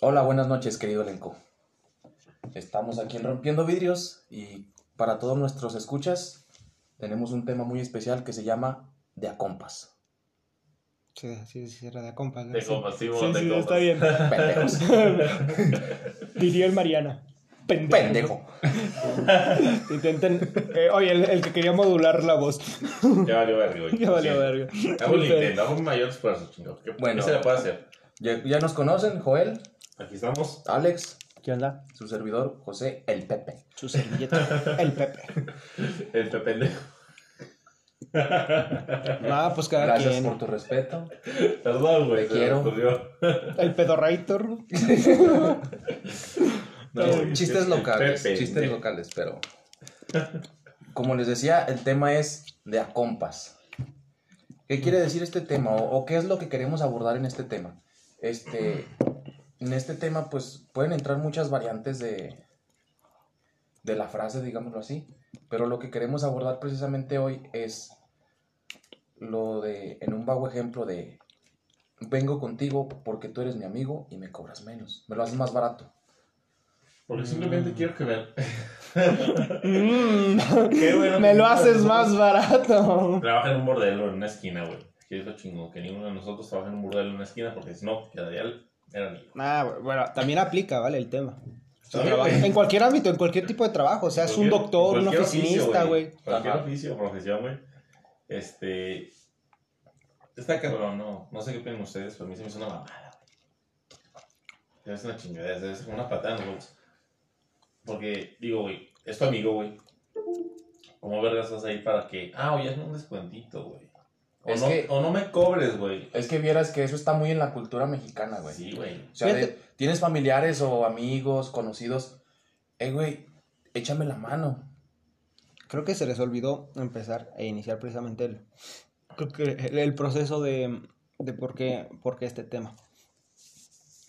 Hola, buenas noches, querido elenco. Estamos aquí en Rompiendo Vidrios y para todos nuestros escuchas tenemos un tema muy especial que se llama De a compas. Sí, sí, sí, era de compas. ¿no? De Sí. compas, sí, Sí, sí, compas. está bien. Pendejos. Diría el Mariana. Pendejo. Pendejo. Intenten. eh, oye, el, el que quería modular la voz. Ya valió verga. Ya valió Sí. verga. Hago el intento, hago un mayor esfuerzo, chingado. ¿Qué, Bueno. ¿Qué se le puede hacer? Ya, ya nos conocen, Joel, Aquí estamos. Alex, ¿Qué onda? su servidor, José el Pepe. Su servilleta. El Pepe. El pendejo. Ah, pues cada Gracias quien. por tu respeto. Perdón, güey. Te se me quiero. ocurrió. El pedorrator. No, güey, chistes el locales, Pepe, chistes locales, pero como les decía, el tema es de a compas. ¿Qué quiere decir este tema o, o qué es lo que queremos abordar en este tema? Este, en este tema, pues pueden entrar muchas variantes de de la frase, digámoslo así, pero lo que queremos abordar precisamente hoy es lo de, en un vago ejemplo de vengo contigo porque tú eres mi amigo y me cobras menos, me lo haces más barato. Porque simplemente quiero que vean. Mm, Qué bueno me que- lo haces más barato. Trabaja en un bordelo en una esquina, güey. Que es lo chingón. Que ninguno de nosotros trabaja en un bordelo en una esquina porque si no, quedaría el. Era amigo. Ah, bueno, también aplica, ¿vale? El tema. Sí, güey. En cualquier ámbito, en cualquier tipo de trabajo. O sea, es un doctor, un oficinista, güey. Cualquier Ajá. oficio o profesión, güey. Este. Está cabrón, no. No sé qué opinan ustedes, pero a mí se me hizo una mamada, güey. Es una chingadera, es una patada en los huevos. Porque, digo, güey, es tu amigo, güey. ¿Cómo vergas estás ahí para que. Ah, oye, hazme un descuentito, güey. O, Es no, que- o no me cobres, güey. Es que vieras que eso está muy en la cultura mexicana, güey. Sí, güey. O sea, de- tienes familiares o amigos, conocidos. Eh, güey, échame la mano. Creo que se les olvidó empezar e iniciar precisamente el, creo que el, el proceso de, de por, qué, por qué este tema.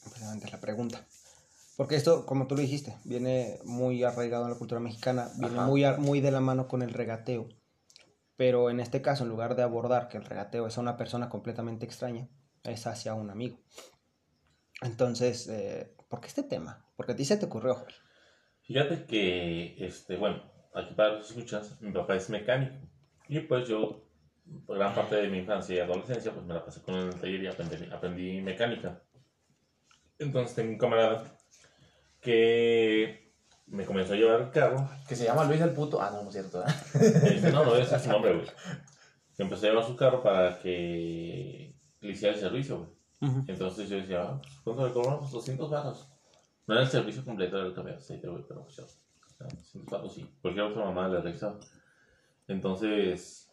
Precisamente la pregunta. Porque esto, como tú lo dijiste, viene muy arraigado en la cultura mexicana, viene Ajá. muy, muy de la mano con el regateo. Pero en este caso, en lugar de abordar que el regateo es a una persona completamente extraña, es hacia un amigo. Entonces, eh, ¿por qué este tema? Porque a ti se te ocurrió, Joel. Fíjate que, este, bueno, aquí para los escuchas, mi papá es mecánico. Y pues yo, gran parte de mi infancia y adolescencia, pues me la pasé con el taller y aprendí, aprendí mecánica. Entonces tengo un camarada que me comenzó a llevar el carro. Que se llama Luis el puto. Ah, no, no es cierto. Me dice, no, no, ese es su nombre, güey. Que empezó a llevar su carro para que le hiciera el servicio, güey. Entonces yo decía, ah, pues, ¿cuánto le cobramos? Pues 200 baros. No era el servicio completo del de aceite, güey, pero pues ya, 200 baros sí. Cualquier otra mamá le realizaba. Entonces,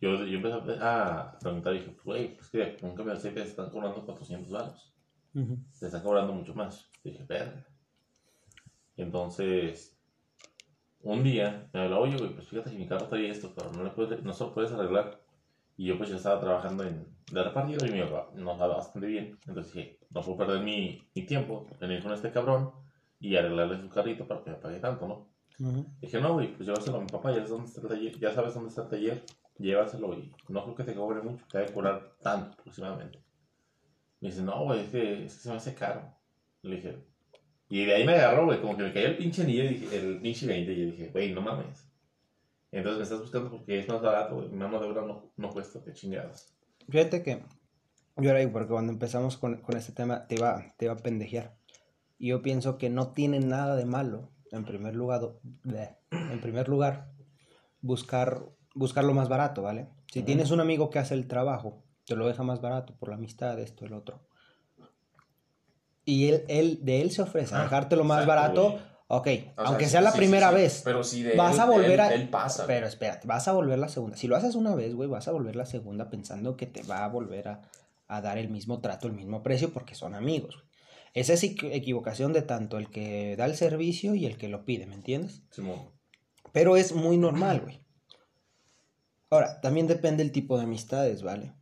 yo, yo empecé a preguntar y dije, pues, güey, pues que con un cambio de aceite se están cobrando 400 baros. Ujú. Se están cobrando mucho más. Dije, verga. Entonces, un día me habló, oye, güey, pues fíjate que mi carro trae esto, pero no, le puedes, no se lo puedes arreglar. Y yo pues ya estaba trabajando en, de repartido y me iba- nos daba bastante bien. Entonces dije, no puedo perder mi, mi tiempo en ir con este cabrón y arreglarle su carrito para que me pague tanto, ¿no? Ujú. Dije, no, güey, pues llévaselo a mi papá, ya, sabes dónde está el taller, ya sabes dónde está el taller, llévaselo y no creo que te cobre mucho, te a cobrar tanto aproximadamente. Me dice, no, güey, es que, es que se me hace caro. Le dije, y de ahí me agarró, güey, como que me cayó el pinche anillo, el pinche 20, y yo dije, güey, no mames. Entonces me estás buscando porque es más barato, güey, mano de obra no, no cuesta, qué chingadas. Fíjate que yo era ahí porque cuando empezamos con, con este tema te iba, te iba a pendejear. Y yo pienso que no tiene nada de malo, en primer lugar, bleh, en primer lugar buscar, buscar lo más barato, ¿vale? Si Ujú. tienes un amigo que hace el trabajo, te lo deja más barato por la amistad, esto, el otro. Y él, él de él se ofrece a Ah, dejártelo más exacto, barato, güey. ok, O aunque sea la sí, primera sí, sí. vez. Pero si de Vas él- a volver él- a... Él pasa. Pero espérate, vas a volver la segunda. Si lo haces una vez, güey, vas a volver la segunda pensando que te va a volver a, a dar el mismo trato, el mismo precio, porque son amigos. güey. Esa es equi- equivocación de tanto el que da el servicio y el que lo pide, ¿me entiendes? Pero es muy normal, güey. Ahora, también depende el tipo de amistades, ¿vale?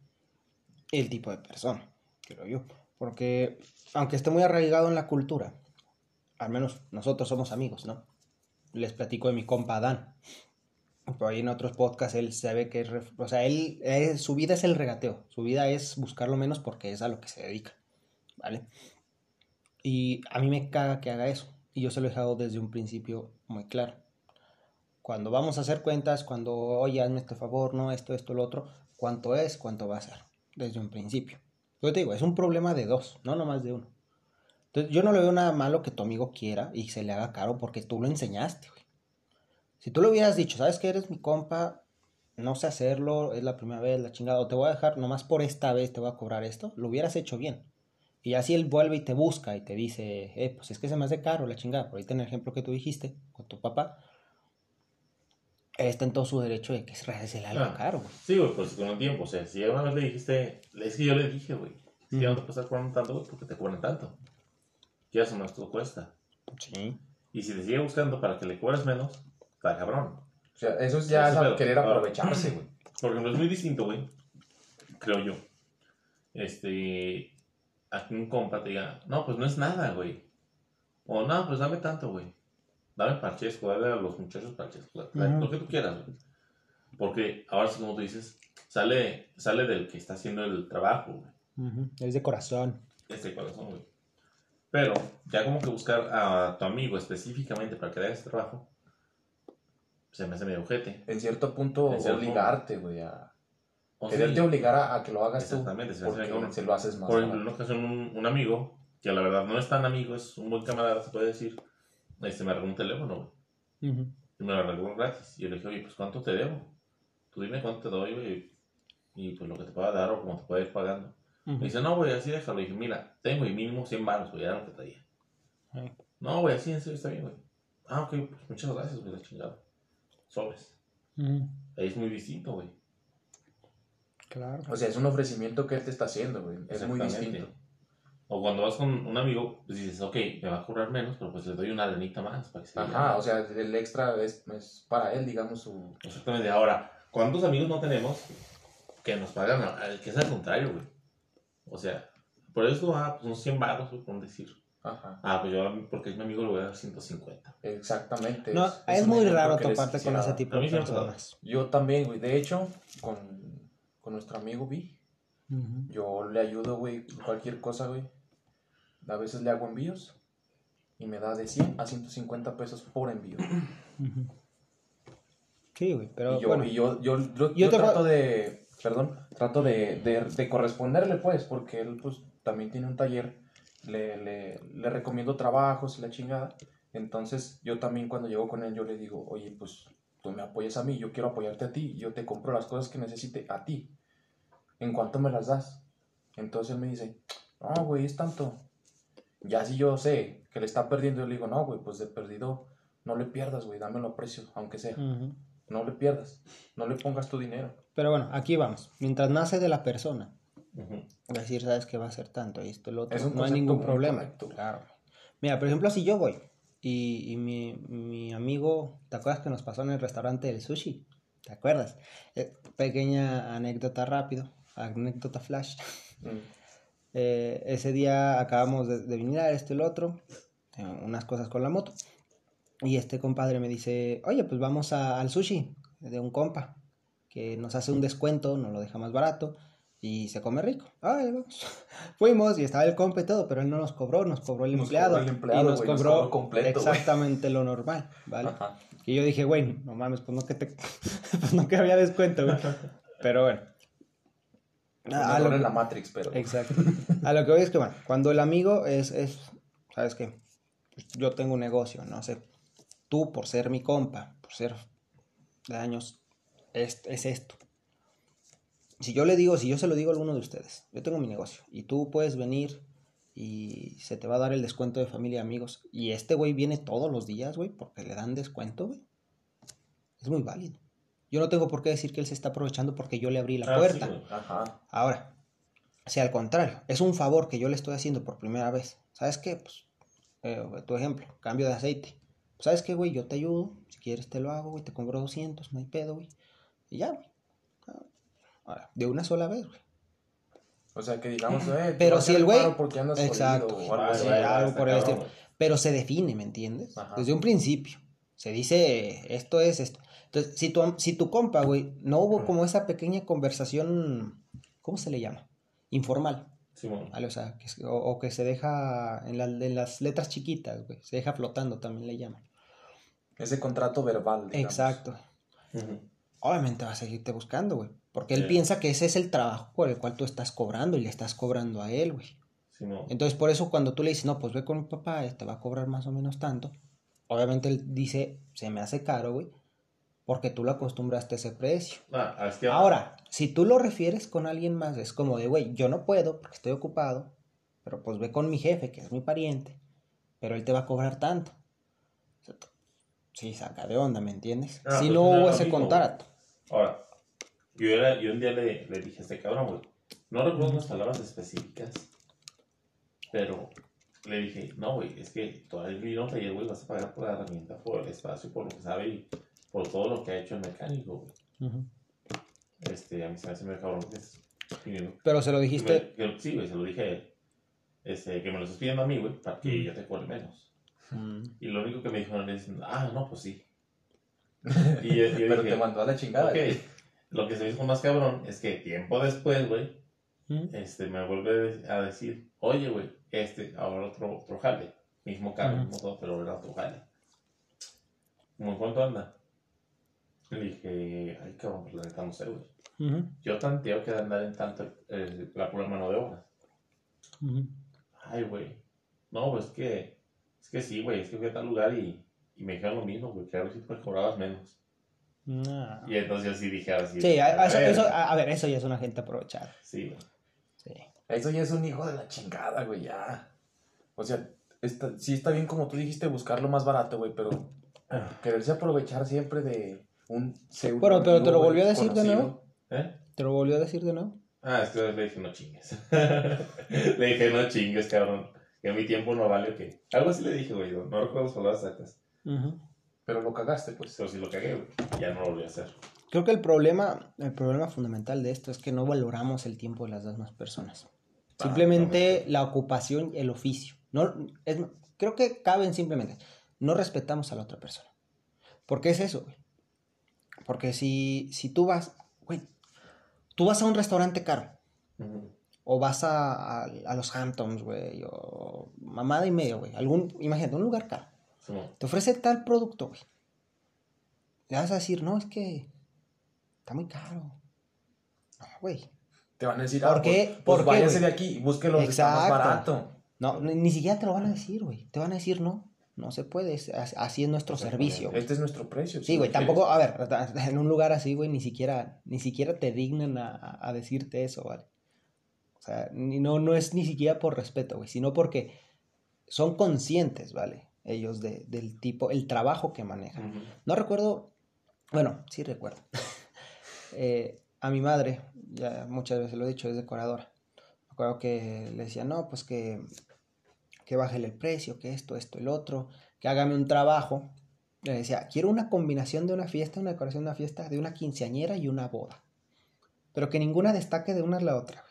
El tipo de persona, creo yo. Porque, aunque esté muy arraigado en la cultura, al menos nosotros somos amigos, ¿no? Les platico de mi compa Adán. Por ahí en otros podcasts él sabe que es... O sea, él, eh, su vida es el regateo. Su vida es buscar lo menos porque es a lo que se dedica, ¿vale? Y a mí me caga que haga eso. Y yo se lo he dejado desde un principio muy claro. Cuando vamos a hacer cuentas, cuando, oye, hazme este favor, no, esto, esto, lo otro, ¿cuánto es? ¿Cuánto va a ser? Desde un principio. Yo te digo, es un problema de dos, no nomás de uno. Entonces, yo no le veo nada malo que tu amigo quiera y se le haga caro porque tú lo enseñaste. Si tú le hubieras dicho, ¿sabes que eres mi compa? No sé hacerlo, es la primera vez, la chingada, o te voy a dejar nomás por esta vez, te voy a cobrar esto, lo hubieras hecho bien. Y así él vuelve y te busca y te dice, eh, pues es que se me hace caro la chingada. Por ahí en el ejemplo que tú dijiste con tu papá, está en todo su derecho de que se le haga caro, güey. Sí, güey, pues con el tiempo, o sea, si una vez le dijiste, es que yo le dije, güey, si ya no te puedes estar cobrando tanto, güey, porque te cobran tanto. Ya eso más todo cuesta. Sí. Y si te sigue buscando para que le cobres menos, está cabrón. O sea, eso es ya Sí, es querer aprovecharse, güey. Por ejemplo, es muy distinto, güey, creo yo. Este, a que un compa te diga, no, pues no es nada, güey. O no, pues dame tanto, güey. Dame parchesco, dale a los muchachos parchesco, lo que tú quieras, güey. Porque ahora sí, como tú dices, sale, sale del que está haciendo el trabajo, güey. Ujú, Es de corazón. Este corazón, güey. Pero ya como que buscar a tu amigo específicamente para que le haga ese trabajo, se me hace medio ojete. En cierto punto, En cierto obligarte, güey, a... O Quererte sí, obligar a, a que lo hagas tú. Exactamente, se me hace Porque cabrón. se lo haces más. Por ejemplo, en una ocasión un, un amigo, que la verdad no es tan amigo, es un buen camarada, se puede decir, este, me regaló un teléfono, güey. Y me lo regaló gratis. Y yo le dije, oye, pues ¿cuánto te debo? Tú dime cuánto te doy, güey. Y pues lo que te pueda dar o cómo te pueda ir pagando. Me dice, no, güey, así déjalo. Y dije, mira, tengo y mínimo 100 baros, güey, era lo que traía. Ay. No, güey, así en serio está bien, güey. Ah, ok, pues muchas gracias, güey, la chingada. Sobres. Ahí es muy distinto, güey. Claro. O sea, es un ofrecimiento que él te está haciendo, güey. Es muy distinto. O cuando vas con un amigo, pues dices, ok, me va a cobrar menos, pero pues le doy una lanita más para que se Ajá, o sea, el extra es, es para él, digamos, su... Exactamente. Ahora, ¿cuántos amigos no tenemos que nos pagan? al- Que es al contrario, güey. O sea, por eso, ah, pues unos 100 baros, güey, por decir. Ajá, Ah, pues yo, porque es mi amigo, le voy a dar 150. exactamente. No, es, muy raro toparte con ese tipo de personas. Yo también, güey. De hecho, con, con nuestro amigo Vi, yo le ayudo, güey, cualquier cosa, güey. A veces le hago envíos y me da de 100 a 150 pesos por envío. Sí, güey, pero y yo, bueno. y yo, yo, yo, Yo yo te trato de, perdón, trato de, de, de corresponderle, pues, porque él, pues, también tiene un taller, le, le, le recomiendo trabajos y la chingada. Entonces, yo también cuando llego con él, yo le digo, oye, pues, tú me apoyas a mí, yo quiero apoyarte a ti, yo te compro las cosas que necesite a ti. ¿En cuánto me las das? Entonces él me dice, no, güey, es tanto. Ya si yo sé que le está perdiendo, yo le digo, no, güey, pues de perdido, no le pierdas, güey, dámelo a precio, aunque sea. Ujú. No le pierdas, no le pongas tu dinero. Pero bueno, aquí vamos. Mientras nace de la persona, Ujú. decir, sabes que va a ser tanto y esto, lo otro, Es un no hay ningún problema. correcto. Claro. Mira, por ejemplo, si yo voy y, y mi, mi amigo, ¿te acuerdas que nos pasó en el restaurante del sushi? ¿Te acuerdas? Eh, pequeña anécdota rápido, anécdota flash. Mm. Eh, ese día acabamos de, de venir a esto y el otro, eh, unas cosas con la moto. Y este compadre me dice, oye, pues vamos a- al sushi de un compa, que nos hace un descuento, nos lo deja más barato y se come rico. Ay, vamos. Fuimos y estaba el compa y todo, pero él no nos cobró, nos cobró el Nos empleado. cobró el empleado, y nos nos cobró, completo, exactamente lo normal, ¿vale? Ajá. Y yo dije, güey, no mames, pues no que te... pues no que había descuento, güey. Pero bueno. A- a lo- en la Matrix, pero. Exacto. A lo que voy es que, bueno, cuando el amigo es, es ¿sabes qué? Pues yo tengo un negocio, no sé. Tú, por ser mi compa, por ser de años, es, es esto. Si yo le digo, si yo se lo digo a alguno de ustedes, yo tengo mi negocio y tú puedes venir y se te va a dar el descuento de familia y amigos y este güey viene todos los días, güey, porque le dan descuento, güey. Es muy válido. Yo no tengo por qué decir que él se está aprovechando porque yo le abrí la Ah, puerta. Ajá. Ahora, si al contrario, es un favor que yo le estoy haciendo por primera vez, ¿sabes qué? Pues, eh, tu ejemplo, cambio de aceite. ¿Sabes qué, güey? Yo te ayudo, si quieres te lo hago, güey, te cobro 200, no hay pedo, güey. Y ya, güey. Ah, Ahora, de una sola vez, güey. O sea, que digamos, eh, Pero si el güey- Exacto. o algo vale, algo por el estilo. Pero se define, ¿me entiendes? Ajá. Desde un principio. Se dice, esto es esto. Entonces, si tu, si tu compa, güey, no hubo como esa pequeña conversación, ¿cómo se le llama? Informal. ¿vale? O sea, que, o, que se deja en, en, las letras chiquitas, güey, se deja flotando, también le llaman. Ese contrato verbal. Exacto. Obviamente va a seguirte buscando, güey. Porque él piensa que ese es el trabajo por el cual tú estás cobrando y le estás cobrando a él, güey. Entonces, por eso cuando tú le dices, no, pues ve con mi papá, te va a cobrar más o menos tanto. Obviamente él dice, se me hace caro, güey. Porque tú lo acostumbraste a ese precio. Ah, Ahora, si tú lo refieres con alguien más, es como de, güey, yo no puedo porque estoy ocupado. Pero pues ve con mi jefe, que es mi pariente. Pero él te va a cobrar tanto. Sí, saca de onda, ¿me entiendes? Ah, si pues no hubo ese contrato. Ahora, yo, era, yo un día le, le dije a este cabrón, güey, no recuerdo las palabras específicas, pero le dije, no, güey, es que todavía el no taller, güey, vas a pagar por la herramienta, por el espacio, por lo que sabe y por todo lo que ha hecho el mecánico, güey. Este, a mí se me hace muy cabrón Pero se lo dijiste. sí, güey, se lo dije Este, que me lo estás pidiendo a mí, güey, para que yo te cobre menos. Mm. Y lo único que me dijo es, ah, no, pues sí. Y yo, Pero te mandó a la chingada. Lo que se me hizo más cabrón es que tiempo después, güey, mm. este, me vuelve a decir, oye, güey, este, ahora otro, otro jale. Mismo carro, mm. mismo todo, pero era otro jale. ¿Cómo cuánto anda? Le dije, ay, cabrón, pues la neta no sé, güey. Yo tanteo que andar en tanto eh, la pura mano de obra. Ay, güey. No, pues que es que sí, güey, es que fui a tal lugar y, y me dijeron lo mismo, güey, que a ver si te cobrabas menos. Y entonces yo sí dije así. Sí, a, eso, eso, a, ver, eso ya es una gente aprovechada. Sí, güey. Sí. Eso ya es un hijo de la chingada, güey, ya. O sea, está, sí está bien como tú dijiste buscar lo más barato, güey, pero quererse aprovechar siempre de un pseudo. Pero, pero te lo volvió a decir de nuevo. ¿Eh? ¿Te lo volvió a decir de nuevo? Ah, es que le dije no chingues. le dije no chingues, cabrón que mi tiempo no vale o qué. Algo así le dije, güey, no, recuerdo las palabras exactas. Pero lo cagaste, pues. Pero si lo cagué, güey, ya no lo voy a hacer. Creo que el problema, el problema fundamental de esto es que no valoramos el tiempo de las demás personas. Ah, simplemente la ocupación el oficio. No, es, creo que caben simplemente. No respetamos a la otra persona. ¿Por qué es eso, güey? Porque si, si tú vas, güey, tú vas a un restaurante caro o vas a, a, los Hamptons, güey, o mamada y medio, güey. Algún, imagínate, un lugar caro. Te ofrece tal producto, güey. Le vas a decir, no, es que está muy caro. No, güey. Te van a decir, ¿por ah, qué? Pues, pues váyase de aquí, búsquelo Exacto. más barato. No, ni siquiera te lo van a decir, güey. Te van a decir, no, no se puede, así es nuestro servicio. Este es nuestro precio. Sí, güey, tampoco, a ver, en un lugar así, güey, ni siquiera, ni siquiera te dignan a, a decirte eso, ¿vale? O sea, no, no es ni siquiera por respeto, güey, sino porque son conscientes, ¿vale? Ellos de, del tipo, el trabajo que manejan. No recuerdo, bueno, sí recuerdo. Eh, a mi madre, ya muchas veces lo he dicho, es decoradora. Me acuerdo que le decía, no, pues que, que bájele el precio, que esto, esto, el otro, que hágame un trabajo. Le decía, quiero una combinación de una fiesta, una decoración de una fiesta, de una quinceañera y una boda. Pero que ninguna destaque de una a la otra.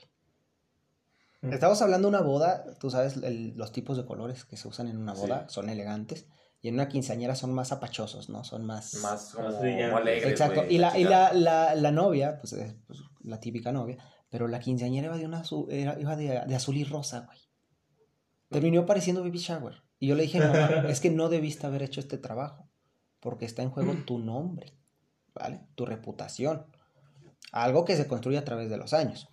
Estamos hablando de una boda, tú sabes, los tipos de colores que se usan en una boda son elegantes. Y en una quinceañera son más apachosos, ¿no? Son más... Más, alegres, Exacto. Y, la, y la, la, la, novia, pues, es pues, la típica novia, pero la quinceañera iba de, una azul, iba de, de, azul y rosa, güey. Terminó pareciendo baby shower. Y yo le dije, mamá, es que no debiste haber hecho este trabajo, porque está en juego tu nombre, ¿vale? Tu reputación. Algo que se construye a través de los años.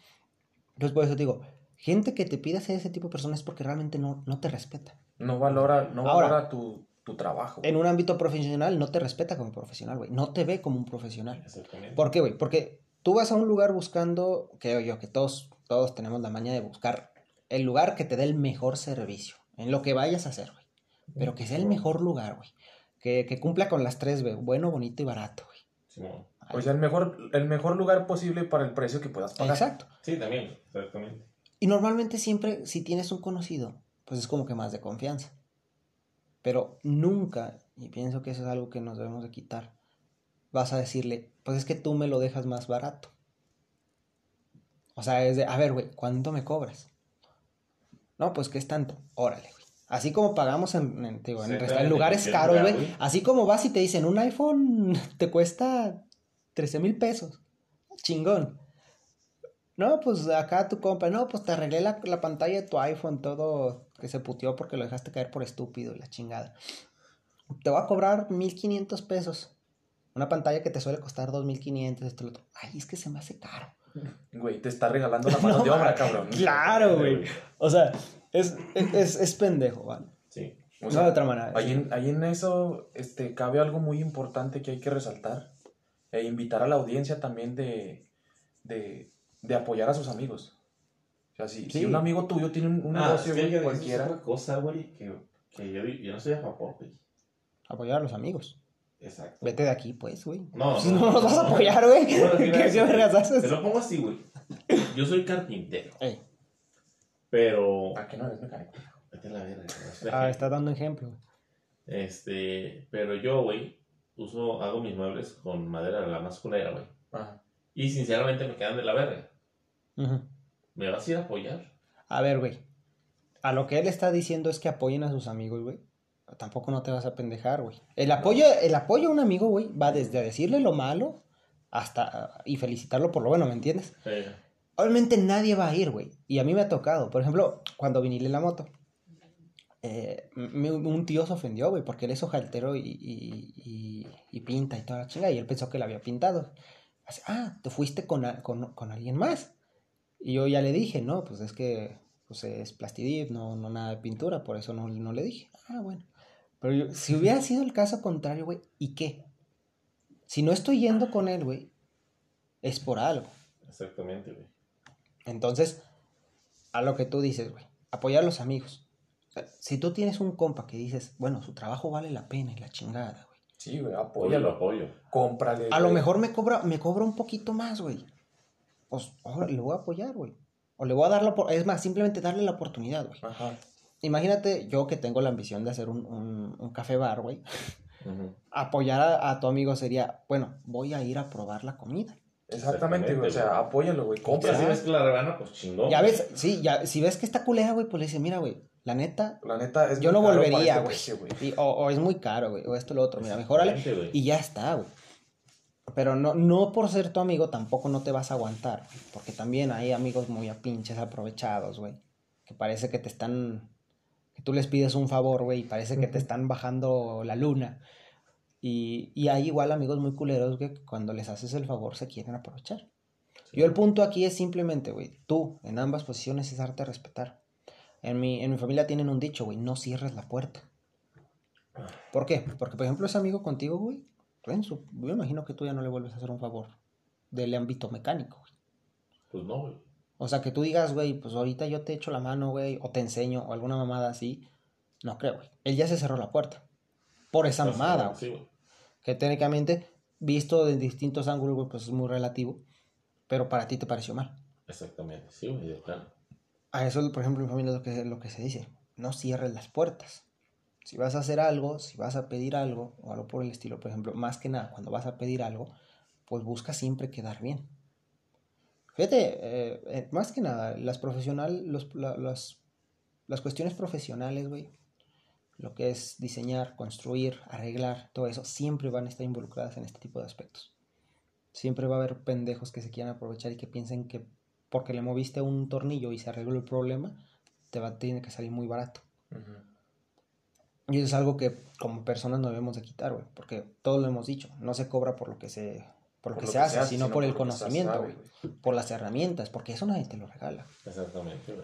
Entonces, por eso te digo, gente que te pide ser ese tipo de personas es porque realmente no, no te respeta. No valora, no valora tu, tu, trabajo. En un ámbito profesional no te respeta como profesional, güey. No te ve como un profesional. ¿Por qué, güey? Porque tú vas a un lugar buscando, creo yo, que todos, todos tenemos la maña de buscar el lugar que te dé el mejor servicio en lo que vayas a hacer, güey. Pero que sea el mejor lugar, güey. Que, que cumpla con las tres, güey. Bueno, bonito y barato, güey. Sí, o sea, el mejor, el mejor lugar posible para el precio que puedas pagar. Exacto. Sí, también, exactamente. Y normalmente siempre, si tienes un conocido, pues es como que más de confianza. Pero nunca, y pienso que eso es algo que nos debemos de quitar, vas a decirle, pues es que tú me lo dejas más barato. O sea, es de, a ver, güey, ¿cuánto me cobras? No, pues que es tanto. Órale, güey. Así como pagamos en, en, lugares caros, güey. Así como vas y te dicen, un iPhone te cuesta 13 mil pesos. Chingón No, pues acá tu compa, no, pues te arreglé la, la pantalla de tu iPhone, todo que se puteó porque lo dejaste caer por estúpido y la chingada. Te voy a cobrar 1500 pesos. Una pantalla que te suele costar 2500, esto lo otro. Ay, es que se me hace caro. Güey, te está regalando la mano de obra, cabrón. Claro, güey. O sea, es, es, es pendejo, ¿vale? Sí. O no sea, de otra manera. Ahí en, ahí en eso este, cabe algo muy importante que hay que resaltar. E invitar a la audiencia también de, de, de apoyar a sus amigos. O sea, si, si Sí. un amigo tuyo tiene un, un Ah, negocio, yo- eso es cualquiera. otra cosa, güey, que, que yo, yo no soy a favor, güey. Apoyar a los amigos. Exacto. Vete de aquí, pues, güey. No, no, no, no, los vas a apoyar, güey. Te lo pongo así, güey. Yo soy carpintero, Ey. pero... ¿A qué no eres mecánico? Vete a la verga, Ah, está dando ejemplo. güey. Este, pero yo, güey, uso, hago mis muebles con madera de la más culera, güey. Ajá. Y sinceramente me quedan de la verga. Ujú. ¿Me vas a ir a apoyar? A ver, güey. A lo que él está diciendo es que apoyen a sus amigos, güey. Tampoco no te vas a pendejar, güey. El apoyo, el apoyo a un amigo, güey, va desde decirle lo malo hasta y felicitarlo por lo bueno, ¿me entiendes? Obviamente nadie va a ir, güey. Y a mí me ha tocado. Por ejemplo, cuando vinile la moto. eh, me- un tío se ofendió, güey, porque él es hojaltero y, y, y- y pinta y toda la chinga. Y él pensó que la había pintado. Así, ah, te fuiste con, a- con, con alguien más. Y yo ya le dije, no, pues es que pues es plastidip, no, no nada de pintura, por eso no, no le dije. Ah, bueno. Pero yo- si hubiera sido el caso contrario, güey, ¿y qué? Si no estoy yendo con él, güey, es por algo. exactamente, güey. Entonces, a lo que tú dices, güey, apoyar a los amigos. O sea, si tú tienes un compa que dices, bueno, su trabajo vale la pena y la chingada, güey. Sí, güey, Apoyo, lo apóyalo. apoyo. Cómprale. A lo mejor me cobra, me cobra un poquito más, güey. Pues ahora le voy a apoyar, güey. O le voy a dar la es más, simplemente darle la oportunidad, güey. Ajá. Imagínate yo que tengo la ambición de hacer un, un, un café bar, güey. Apoyar a, a tu amigo sería, bueno, voy a ir a probar la comida. Exactamente, güey. O sea, apóyalo, güey. Ya Cómprale. si ves que la rebana, pues chingón. Ya ves, sí, ya, si ves que está culera, güey, pues le dices, mira, güey, la neta, La neta es yo muy no caro volvería, este güey. Sí, o, o es muy caro, güey, o esto lo otro, mira, mejorale. Y ya está, güey. Pero no, no por ser tu amigo tampoco no te vas a aguantar, güey, porque también hay amigos muy a pinches aprovechados, güey, que parece que te están, que tú les pides un favor, güey, y parece que te están bajando la luna. Y, y hay igual amigos muy culeros, que cuando les haces el favor se quieren aprovechar. Yo el punto aquí es simplemente, güey, tú en ambas posiciones es darte a respetar. En mi, en mi familia tienen un dicho, güey, no cierres la puerta. ¿Por qué? Porque, por ejemplo, ese amigo contigo, güey, tú en su- yo imagino que tú ya no le vuelves a hacer un favor del ámbito mecánico, güey. Pues no, güey. O sea, que tú digas, güey, pues ahorita yo te echo la mano, güey, o te enseño, o alguna mamada así. No creo, güey. Él ya se cerró la puerta. Por esa Pues, mamada, güey. Sí. Que técnicamente, visto de distintos ángulos, güey, pues es muy relativo. Pero para ti te pareció mal. Exactamente, sí, güey, plano. A eso, por ejemplo, en familia es lo que, lo que se dice. No cierres las puertas. Si vas a hacer algo, si vas a pedir algo, o algo por el estilo, por ejemplo, más que nada, cuando vas a pedir algo, pues busca siempre quedar bien. Fíjate, eh, eh, más que nada, las profesional, los, la- las, las cuestiones profesionales, güey, lo que es diseñar, construir, arreglar, todo eso, siempre van a estar involucradas en este tipo de aspectos. Siempre va a haber pendejos que se quieran aprovechar y que piensen que porque le moviste un tornillo y se arregló el problema, te va tiene que salir muy barato. Y eso es algo que como personas no debemos de quitar, güey, porque todos lo hemos dicho, no se cobra por lo que se por lo Por que lo se que hace, se hace, sino por el conocimiento, por las herramientas, porque eso nadie te lo regala. Exactamente.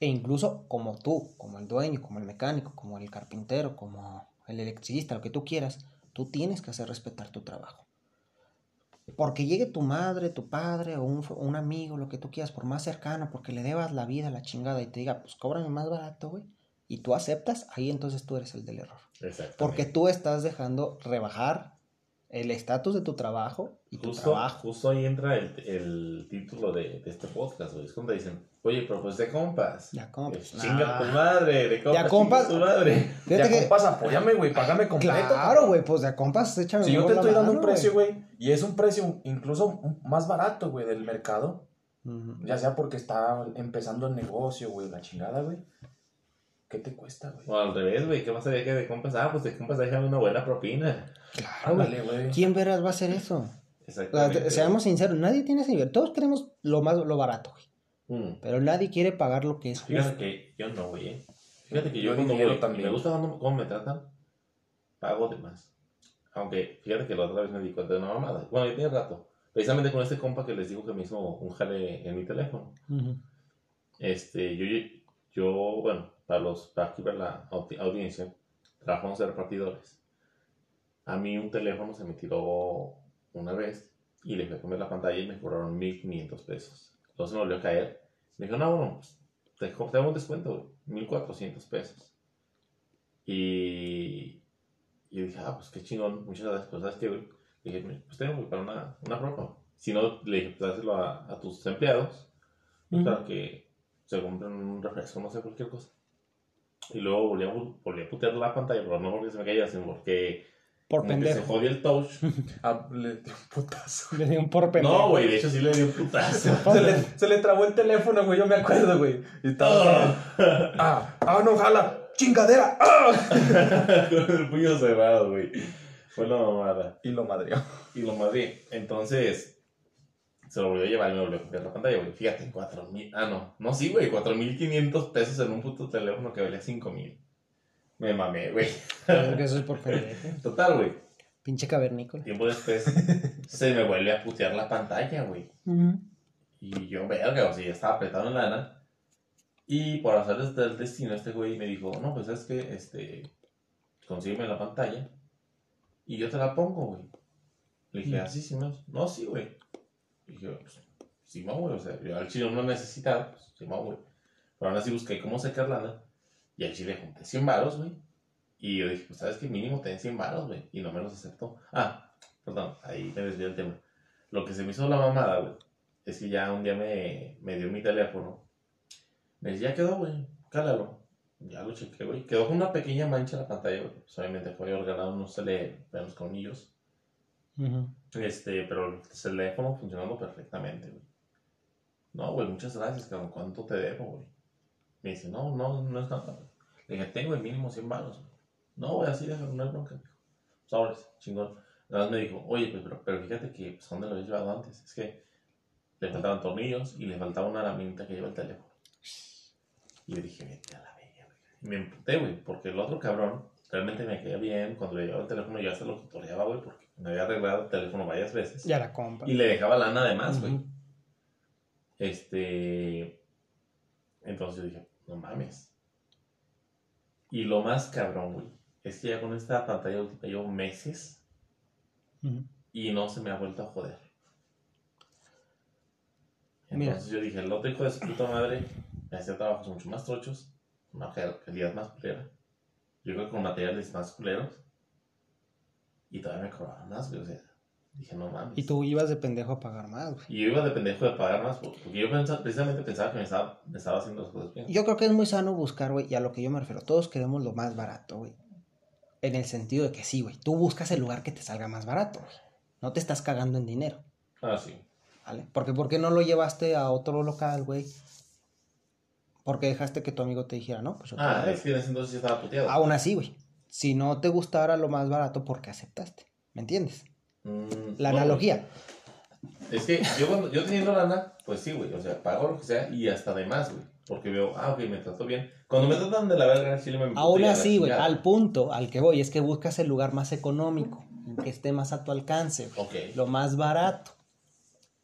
E incluso como tú, como el dueño, como el mecánico, como el carpintero, como el electricista, lo que tú quieras, tú tienes que hacer respetar tu trabajo. Porque llegue tu madre, tu padre o un, un amigo, lo que tú quieras, por más cercano, porque le debas la vida, la chingada, y te diga, pues cóbrame más barato, güey, y tú aceptas, ahí entonces tú eres el del error. Porque tú estás dejando rebajar el estatus de tu trabajo y tu Justo, trabajo. justo ahí entra el, el título de, de este podcast, güey. Es cuando dicen, oye, pero pues de compas. Ya compas. Eh, Chinga Nah. tu madre, de compas. Ya compas. tu madre. Ya, que- compas, apóyame, güey. Págame completo. Claro, güey, pues de compas, échame Si yo te estoy dando un precio, güey, y es un precio incluso más barato, güey, del mercado, ya sea porque está empezando el negocio, güey, la chingada, güey. ¿Qué te cuesta, güey? O al revés, güey. ¿Qué más había que de compas? Ah, pues de compas déjame una buena propina. Claro, güey. Ándale, güey. ¿Quién verás va a hacer eso? Exactamente. te- seamos sinceros, nadie tiene ese nivel. Todos queremos lo más lo barato, güey. Mm. Pero nadie quiere pagar lo que es Fíjate justo. que yo no, güey. eh. Fíjate que Yo yo, cuando voy también. me gusta cuando- cómo me tratan, pago de más. Aunque, fíjate que la otra vez me di cuenta de una mamada. Bueno, ya tiene rato. Precisamente con este compa que les digo que me hizo un jale en mi teléfono. Este, yo, yo, bueno, para los, para aquí ver la audi- audiencia, trabajamos de repartidores. A mí un teléfono se me tiró una vez y le fui a comer la pantalla y me cobraron 1500 pesos. Entonces me volvió a caer. Me dijo, no, bueno, pues te, te hago un descuento, güey, 1400 pesos. Y, y dije, ah, pues qué chingón, muchas gracias, pues sabes qué, güey. Le dije, pues tengo güey, para una, una ropa. Si no, le dije, pues dáselo a, a tus empleados pues, Ujú. para que se compren un refresco, no sé, cualquier cosa. Y luego volví a, volví a putear la pantalla, pero no porque se me caía, sino porque Por se jodía el touch. Ah, le dio un putazo. Le di un por pendejo. No, güey, de hecho sí le di un putazo. Se le, se le trabó el teléfono, güey, yo me acuerdo, güey. Y estaba. ah, ah, no, jala. Chingadera. Ah. Con el puño cerrado, güey. Fue la mamada. Y lo madreó. Y lo madrí. Entonces, se lo volvió a llevar y me volvió a copiar la pantalla, güey. Fíjate, 4 mil. Ah, no. No, sí, güey. 4,500 pesos en un puto teléfono que valía 5 mil. Me mamé, güey. Porque eso es por pendejo. Total, güey. Pinche cavernícola. Tiempo después, se me vuelve a putear la pantalla, güey. Y yo, verga, o sea, ya estaba apretado en lana. Y por hacer del destino, este güey me dijo, no, pues es que, este, consígueme la pantalla y yo te la pongo, güey. Le dije, así, sí, no, no, sí, güey. Dije, pues, sí, no, güey, o sea, yo al chile no necesitaba, pues, sí, no, güey. Pero aún así busqué cómo sacar lana y al chile junté 100 varos, güey. Y yo dije, pues, ¿sabes qué? Mínimo ten 100 varos, güey. Y no me los aceptó. Ah, perdón, ahí me desvié el tema. Lo que se me hizo la mamada, güey, es que ya un día me, me dio mi teléfono. Me dice, ya quedó, güey, cálalo. Ya lo chequé, güey. Quedó con una pequeña mancha en la pantalla, güey. Pues, obviamente fue ordenado, no se le ven los Ujú. Este, pero el teléfono funcionando perfectamente, güey. No, güey, muchas gracias, cabrón. ¿Cuánto te debo, güey? Me dice, no, no, no es nada. Le dije, tengo el mínimo 100 baros. No, güey, así déjalo, no es bronca, dijo. Sobres, chingón. Nada más me dijo, oye, pues, pero, pero fíjate que, pues, ¿dónde lo habías llevado antes? Es que le faltaban tornillos y le faltaba una herramienta que lleva el teléfono. Y yo dije, vete a la bella, güey. Me emputé, güey, porque el otro cabrón realmente me caía bien. Cuando le llevaba el teléfono, yo hasta lo tutoreaba, güey, porque me había arreglado el teléfono varias veces. Ya la compra. Y le dejaba lana además, güey. Este. Entonces yo dije, no mames. Y lo más cabrón, güey, es que ya con esta pantalla última llevo meses y no se me ha vuelto a joder. Mira. Entonces yo dije, el otro hijo de su puta madre me hacía trabajos mucho más trochos, una cal- calidad más culera. Yo creo que con materiales más culeros. Y todavía me cobraban más, güey. O sea, dije, no mames. Y tú ibas de pendejo a pagar más, güey. Y yo iba de pendejo de pagar más, porque yo pensaba- precisamente pensaba que me estaba, me estaba haciendo las cosas bien. Yo creo que es muy sano buscar, güey, y a lo que yo me refiero. Todos queremos lo más barato, güey. En el sentido de que sí, güey. Tú buscas el lugar que te salga más barato, güey. No te estás cagando en dinero, Ah, sí. ¿vale? Porque ¿por qué no lo llevaste a otro local, güey? Porque dejaste que tu amigo te dijera, no, pues yo Ah, es que en ese entonces yo estaba puteado. Aún así, güey. Si no te gustara lo más barato, ¿por qué aceptaste? ¿Me entiendes? Mm, La no, analogía. Es que yo, cuando, yo teniendo lana, pues sí, güey. O sea, pago lo que sea y hasta de más, güey. Porque veo, ah, ok, me trató bien. Cuando me tratan de la verga, en Chile me Aún así, güey, al punto al que voy es que buscas el lugar más económico, que esté más a tu alcance, güey. Ok. lo más barato.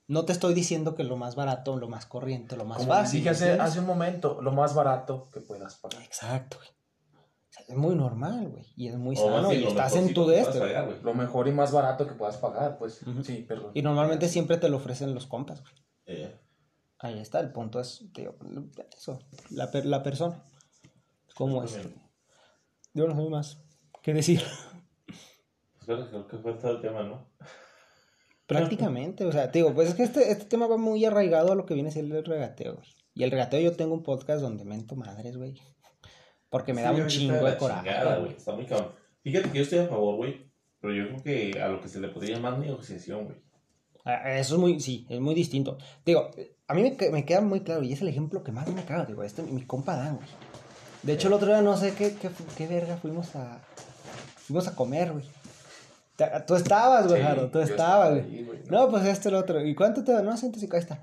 No te estoy diciendo que lo más barato, lo más corriente, lo más Como fácil. dije hace, hace un momento, lo más barato que puedas pagar. Exacto, güey. Es muy normal, güey. Y es muy O sano. Y estás en tu de. Lo mejor y más barato que puedas pagar, pues. Sí, perdón. Y normalmente siempre te lo ofrecen los compas, güey. Eh, Ahí está, el punto es, digo, eso, la, per- la persona. ¿Cómo es? también. Yo no sé más. ¿Qué decir? Espero creo que fue todo el tema, ¿no? Prácticamente, o sea, te digo, pues es que este, este tema va muy arraigado a lo que viene siendo el regateo, güey. Y el regateo yo tengo un podcast donde mento madres, güey. Porque me da un chingo de coraje. chingada. Está muy cabrón. Fíjate que yo estoy a favor, güey. Pero yo creo que a lo que se le podría llamar negociación, güey. Ah, Eso es muy, sí, es muy distinto. Digo, a mí me, que- me queda muy claro y es el ejemplo que más me caga, digo, este mi compa Dan, güey. De hecho, el otro día no sé qué, qué, verga fuimos a, fuimos a comer, güey. Tú estabas, güey, Sí, Jaro, tú estabas, estaba güey. No, pues este, el otro. ¿Y cuánto te da? No, 105, ahí está.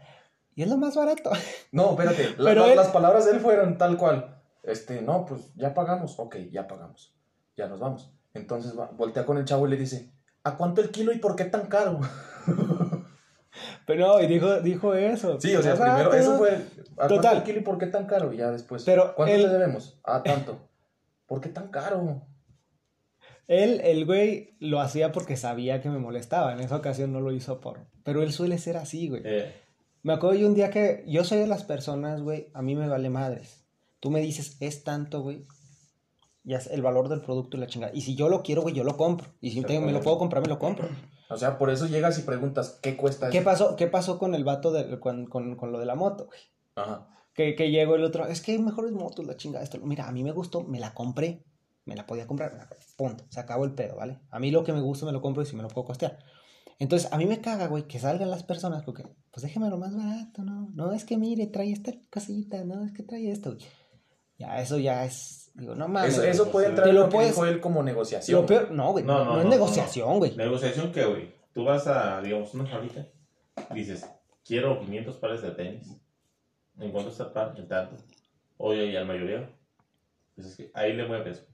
Y es lo más barato. No, espérate. la- Pero la- él- Las palabras de él fueron tal cual. Este, no, pues ya pagamos. Ok, ya pagamos. Ya nos vamos. Entonces va- voltea con el chavo y le dice, ¿a cuánto el kilo y por qué tan caro? Pero no, y dijo, dijo eso. Sí, o sea, primero eso fue, ¿a cuánto Total. el kilo y por qué tan caro? Y ya después, Pero ¿cuánto él- le debemos? Ah, tanto. ¿Por qué tan caro? Él, el güey, lo hacía porque sabía que me molestaba. En esa ocasión no lo hizo por... Pero él suele ser así, güey. Eh, Me acuerdo yo un día que yo soy de las personas, güey, a mí me vale madres. Tú me dices, es tanto, güey. Ya es el valor del producto y la chingada. Y si yo lo quiero, güey, yo lo compro. Y si te- me lo puedo comprar, me lo compro. O sea, por eso llegas y preguntas, ¿qué cuesta ¿Qué eso? pasó, ¿Qué pasó con el vato de, con, con, con lo de la moto, güey? Ajá. Que, que llegó el otro, es que hay mejores motos, la chingada. Esto. Mira, a mí me gustó, me la compré. Me la podía comprar, me la- punto. Se acabó el pedo, ¿vale? A mí lo que me gusta me lo compro y si me lo puedo costear. Entonces, a mí me caga, güey, que salgan las personas porque, pues déjeme lo más barato, ¿no? No, es que mire, trae esta cosita, no, es que trae esto. güey. Ya, eso ya es, digo, no mames. Eso, puede entrar en lo que puedes- dijo él como negociación. Lo peor, no, güey, no, No, no, no es no, negociación, güey. ¿Negociación qué, güey? Tú vas a, digamos, una fábrica dices, quiero 500 pares de tenis. ¿En cuánto está par? En tanto. Oye, y al mayoreo. Pues es que ahí le mueves.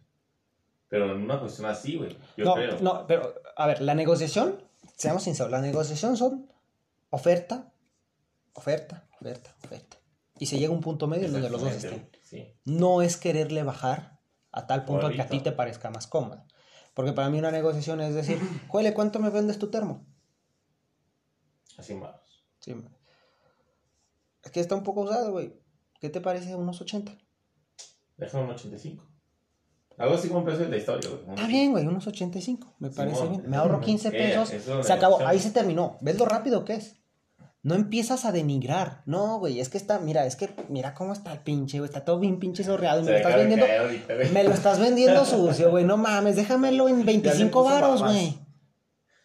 Pero en una cuestión así, güey. Yo no, creo. no, pero, a ver, la negociación, seamos sinceros, la negociación son oferta, oferta, oferta, oferta. Y se llega a un punto medio en donde los dos estén. Sí. No es quererle bajar a tal punto que a ti te parezca más cómodo. Porque para mí una negociación es decir, Joele, ¿cuánto me vendes tu termo? Así más. Sí. Es que está un poco usado, güey. ¿Qué te parece unos 80? Déjame un 85. Algo así como precio de la historia, güey. Está bien, güey, unos 85. Me parece bien. Me ahorro 15 Eh, pesos. eso es Se acabó. Ahí se terminó. ¿Ves lo rápido que es? No empiezas a denigrar. No, güey, es que está, mira, es que mira cómo está el pinche, güey. Está todo bien pinche sorreado. y Me lo estás de vendiendo. ahorita. Me lo estás vendiendo sucio, güey. No mames, déjamelo en 25 puso varos, güey.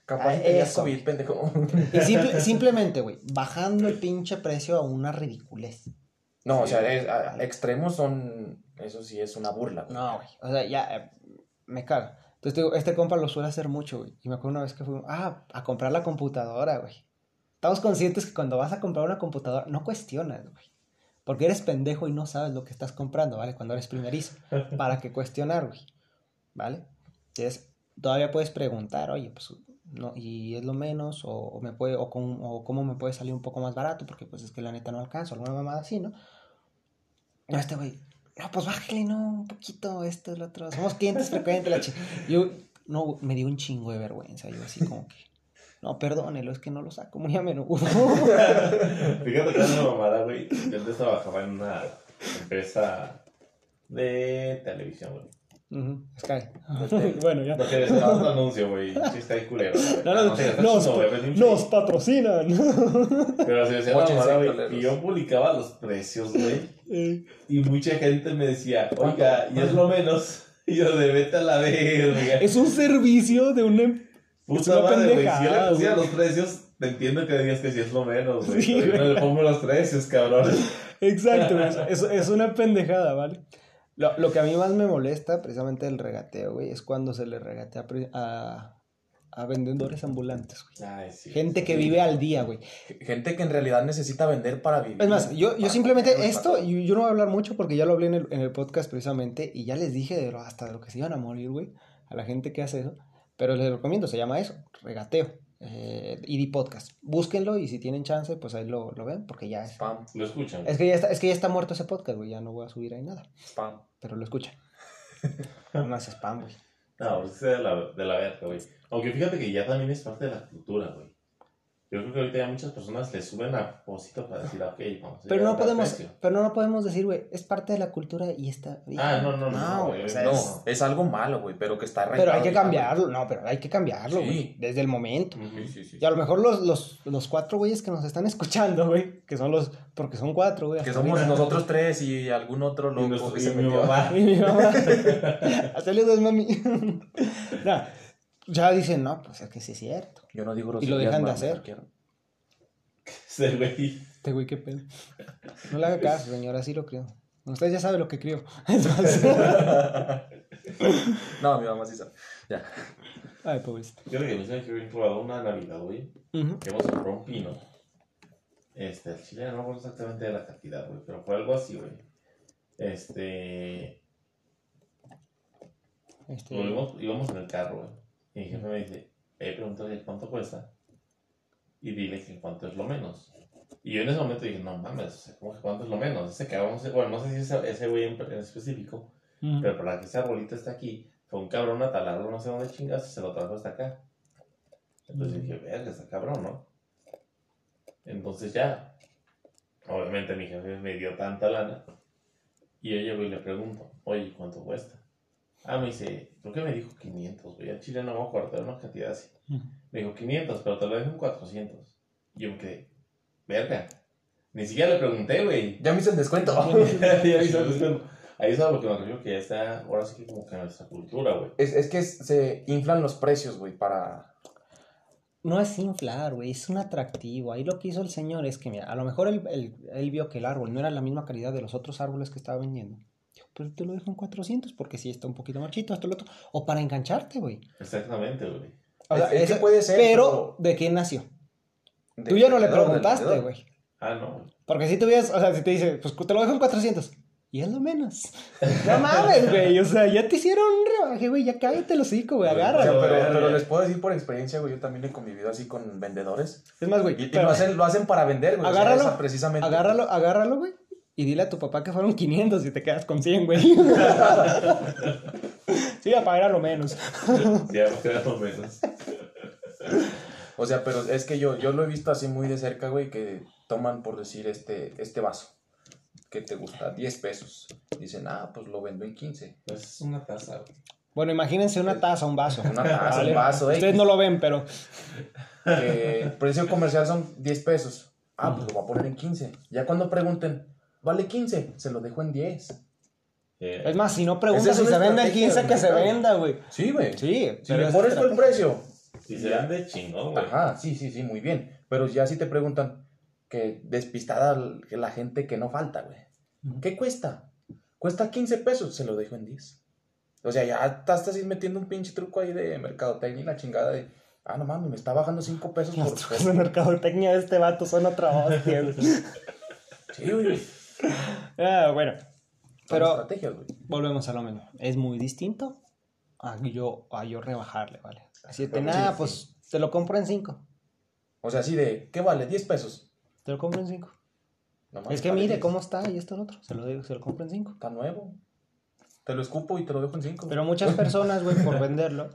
Capaz Ah, tenías eso. COVID, pendejo. Y simple- simplemente, güey, bajando el pinche precio a una ridiculez. No, o sea, es- a- extremos son. Eso sí es una burla. güey. No, güey. O sea, ya eh, me caga. Entonces, te digo, este compa lo suele hacer mucho, güey. Y me acuerdo una vez que fuimos, ah, a comprar la computadora, güey. Estamos conscientes que cuando vas a comprar una computadora, no cuestionas, güey. Porque eres pendejo y no sabes lo que estás comprando, ¿vale? Cuando eres primerizo. ¿Para qué cuestionar, güey? ¿Vale? Entonces, todavía puedes preguntar, oye, pues, no, y es lo menos, o, o me puede, o, con- o cómo me puede salir un poco más barato, porque pues es que la neta no alcanzo, alguna mamada así, ¿no? No, este güey, no, pues bájale, no, un poquito, esto, el otro, somos clientes frecuentes, la chi-". Yo, no, me dio un chingo de vergüenza, yo así como que, no, perdónelo, es que no lo saco muy a menudo. Fíjate que es una mamada, güey. Yo antes trabajaba en una empresa de televisión, güey. Ujú, Sky. bueno, ya. Porque les daba otro anuncio, güey. Sí, está ahí culero. No, no, sé, está nos, un chingo. patrocinan. Pero se decía Móchense, mamada, güey. Y yo publicaba los precios, güey. Eh, Y mucha gente me decía, oiga, y es lo menos. Y yo de vete a la verga. es un servicio de una... em- es Puta madre, güey. Si yo le pusiera los precios, te entiendo que digas que sí es lo menos, güey. Sí, yo no le pongo los precios, cabrón. Exacto, es, es, una pendejada, ¿vale? Lo, lo que a mí más me molesta, precisamente del regateo, güey, es cuando se le regatea a, a vendedores ambulantes, güey. Ay, sí. Gente que vive al día, güey. Gente que en realidad necesita vender para vivir. Es más, yo, yo simplemente esto, yo, yo no voy a hablar mucho porque ya lo hablé en el, en el podcast precisamente y ya les dije de lo, hasta de lo que se iban a morir, güey, a la gente que hace eso. Pero les recomiendo, se llama eso, regateo. Eh, ID Podcast. Búsquenlo y si tienen chance, pues ahí lo, lo ven porque ya es... Spam, Lo escuchan. Es que, ya está, es que ya está muerto ese podcast, güey, ya no voy a subir ahí nada. spam. Pero lo escuchan. No es spam, güey. No, pues es de la, de la verga, güey. Aunque fíjate que ya también es parte de la cultura, güey. Yo creo que ahorita ya muchas personas le suben a propósito para decir, ok, vamos a Pero no podemos, precio. pero no podemos decir, güey, es parte de la cultura y está bien. Ah, no, no, no, no, güey, güey, o sea, No, es- es algo malo, güey, pero que está pero hay que cambiarlo, no, pero hay que cambiarlo, Sí. güey, desde el momento. Ujú. güey. Sí, sí, sí. Y a lo mejor los, los, los cuatro güeyes que nos están escuchando, güey, que son los, porque son cuatro, güey. Que hasta somos ahorita. nosotros tres y algún otro Y, loco nuestro- que y se mi metió. mamá. Y mi mamá. Saludos, mami. Nah, ya dicen, no, pues es que sí es cierto. Yo no digo Y lo groserías, dejan de hacer. Ese güey. Este güey, qué pedo. No le haga caso, señora, así lo creo. Usted ya sabe lo que creo. Entonces, No, mi mamá sí sabe. Ya. Ay, pobrecito. Fíjate que a mí se me quedó bien clavado una Navidad, güey. Que hemos comprado un pino. Este, el chile no me acuerdo exactamente de la cantidad, güey, pero fue algo así, güey. Este, Este, íbamos, íbamos en el carro, güey. Y mi jefe me dice, eh, pregúntale cuánto cuesta. Y dile que cuánto es lo menos. Y yo en ese momento dije, no mames, ¿cómo que cuánto es lo menos? Ese cabrón, bueno, no sé si ese, ese güey en, en específico, pero para que ese arbolito esté aquí, fue un cabrón a talarlo, no sé dónde chingas, y se lo trajo hasta acá. Entonces dije, verga, está cabrón, ¿no? Entonces ya, obviamente mi jefe me dio tanta lana, y yo llego y le pregunto, oye, ¿cuánto cuesta? Ah, me dice, creo que me dijo 500, güey, al chile no me acuerdo, era una cantidad así. Me dijo 500, pero te lo dejo en 400. Y yo me quedé, verga. Ni siquiera le pregunté, güey. Ya me hice el descuento. Y ahí sabes cuando- ahí es a lo que me refiero, que ya está, ahora sí que como que nuestra cultura, güey. es, es que se inflan los precios, güey, para... No es inflar, güey, es un atractivo. Ahí lo que hizo el señor es que, mira, a lo mejor él, él- él vio que el árbol no era la misma calidad de los otros árboles que estaba vendiendo. Pero te lo dejo en 400 porque sí está un poquito marchito, esto, lo otro. O para engancharte, güey. Exactamente, güey. O sea, Es- es que eso- puede ser, Pero, ¿de quién nació? de- Tú ya no le preguntaste, güey. Ah, no. Porque si tuvieras, o sea, si te dice, pues te lo dejo en 400. Y es lo menos. No mames, güey. O sea, ya te hicieron un rebaje, güey. Ya cállate el hocico, güey. O sea, Agárralo. pero, pero les puedo decir por experiencia, güey, yo también he convivido así con vendedores. Es más, güey. Y, y pero lo, hacen, lo hacen para vender, güey. o sea, Agárralo, precisamente. agárralo, agárralo, güey. Y dile a tu papá que fueron 500 y te quedas con 100, güey. sí, a pagar a lo menos. Ya me quedan menos. O sea, pero es que yo, yo lo he visto así muy de cerca, güey, que toman, por decir, este, este vaso. que te gusta? 10 pesos. Dicen, ah, pues lo vendo en 15. Es una taza, güey. Bueno, imagínense una taza, un vaso. Una taza, Vale. un vaso, Ustedes X. no lo ven, pero el precio comercial son 10 pesos. Ah, pues lo voy a poner en 15. Ya cuando pregunten, vale 15, se lo dejo en 10. Eh, es más, si no preguntas es si se vende en estrategia 15, del que se venda, güey. Sí, güey. Sí, Si pero le es pones el precio. si se vende chingón, güey. Ajá, sí, sí, sí, muy bien. Pero ya si te preguntan, que despistada la gente que no falta, güey. ¿Qué cuesta? Cuesta 15 pesos, se lo dejo en 10. O sea, ya estás así metiendo un pinche truco ahí de mercadotecnia y la chingada de, ah, no mames, me está bajando 5 pesos por Los de mercadotecnia de este vato son otra hostia, güey. Sí, güey. Ah, bueno. Pero volvemos a lo mismo. Es muy distinto a yo, a yo rebajarle, ¿vale? Así de, Pero nada, sí, pues te lo compro en 5. O sea, así de, ¿qué vale? 10 pesos. Te lo compro en 5. No Es que mire 10. cómo está y esto y lo otro. Se lo, digo, se lo compro en 5. Está nuevo. Te lo escupo y te lo dejo en 5. Pero muchas personas, güey, por venderlo.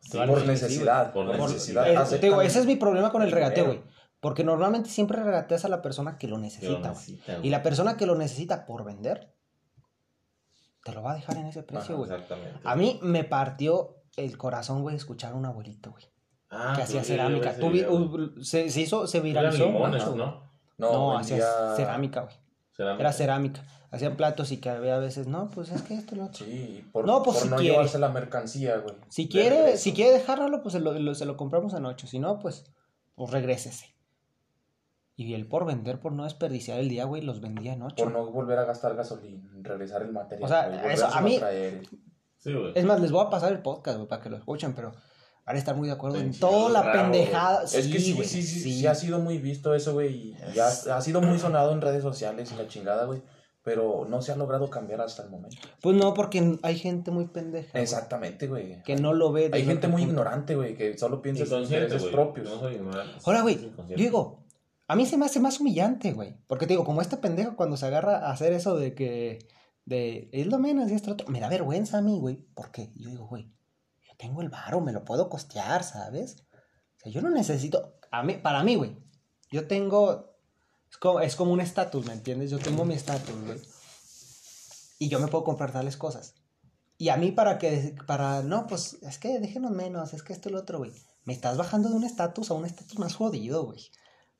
Sí, por necesidad. Por Por necesidad. te digo, ese es mi problema con el dinero. güey. Porque normalmente siempre regateas a la persona que lo que lo necesita, güey. Y la persona que lo necesita por vender, te lo va a dejar en ese precio, Ajá, güey. Exactamente. A mí me partió el corazón, güey, escuchar a un abuelito, güey. Ah, que hacía cerámica. Tú vi- uh, se, se hizo, se viralizó. limones. ¿no? No, No, hacía cerámica, güey. Cerámica. Era cerámica. Hacían platos y que había a veces, no, pues es que esto y lo otro. Sí, por No, pues por si no quiere. llevarse la mercancía, güey. Si quiere, si quiere dejarlo, pues se lo, lo- se lo compramos en 8. Si no, pues, pues regrésese. Y él por vender, por no desperdiciar el día, güey, los vendía en 8. Por no volver a gastar gasolina, regresar el material. O sea, güey, eso a mí- traer. Sí, güey. Es más, les voy a pasar el podcast, güey, para que lo escuchen, pero van a estar muy de acuerdo en toda la bravo, pendejada. Es que sí, güey, sí, sí, sí, ha sido muy visto eso, güey. Y ha, ha sido muy sonado en redes sociales y la chingada, güey. Pero no se ha logrado cambiar hasta el momento. Pues no, porque hay gente muy pendeja. Exactamente, güey. Que no lo ve. Hay gente muy punto. ignorante, güey, que solo piensa en sus intereses propios. No soy ignorante. Ahora, güey, digo, a mí se me hace más humillante, güey. Porque te digo, como este pendejo cuando se agarra a hacer eso de que, de, es lo menos y esto otro, me da vergüenza a mí, güey. ¿Por qué? Yo digo, güey, yo tengo el varo, me lo puedo costear, ¿sabes? O sea, yo no necesito, a mí, para mí, güey, yo tengo, es como, es como un estatus, ¿me entiendes? Yo tengo mi estatus, güey. Y yo me puedo comprar tales cosas. Y a mí para que, para, no, pues, es que déjenos menos, es que esto y lo otro, güey. Me estás bajando de un estatus a un estatus más jodido, güey.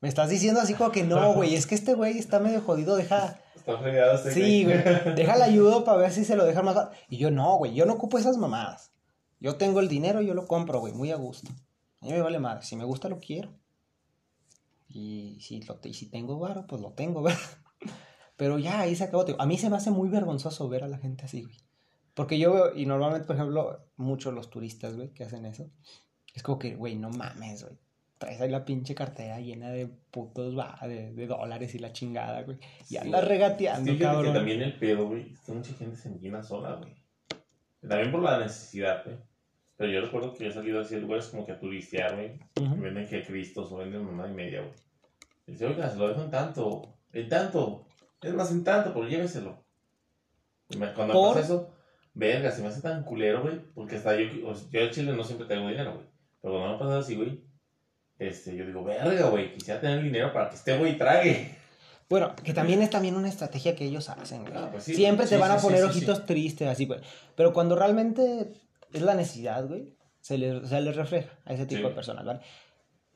Me estás diciendo así como que no, güey, es que este güey está medio jodido, deja, Está fregado este sí, güey, deja la ayuda para ver si se lo deja más. Y yo no, güey, yo no ocupo esas mamadas. Yo tengo el dinero, yo lo compro, güey, muy a gusto. A mí me vale madre, si me gusta lo quiero. Y si, lo, y si tengo varo, pues lo tengo, ¿verdad? Pero ya, ahí se acabó. tío. A mí se me hace muy vergonzoso ver a la gente así, güey. Porque yo veo, y normalmente, por ejemplo, muchos los turistas, güey, que hacen eso, es como que, güey, no mames, güey. Traes ahí la pinche cartera llena de putos, va, de, de dólares y la chingada, güey. Y Sí, andas regateando, Sí, fíjate que cabrón. también el pedo, güey, es que mucha gente se enguina sola, güey. También por la necesidad, güey. Pero yo recuerdo que yo he salido así a lugares como que a turistear, güey. Ujú. que Venden que Cristos o venden mamá y media, güey. Y dice, oiga, se lo dejo en tanto, en tanto. Es más, en tanto, pero lléveselo. Y me- cuando ¿Por? pasa eso, verga, se me hace tan culero, güey. Porque hasta yo, yo en Chile no siempre tengo dinero, güey. Pero cuando me ha pasado así, güey, este, yo digo, verga, güey, quisiera tener dinero para que este güey trague. Bueno, que también es también una estrategia que ellos hacen, güey. Ah, pues sí, Siempre sí, te van a poner ojitos tristes, así, güey. Pero cuando realmente es la necesidad, güey, se les, se les refleja a ese tipo de personas, ¿vale?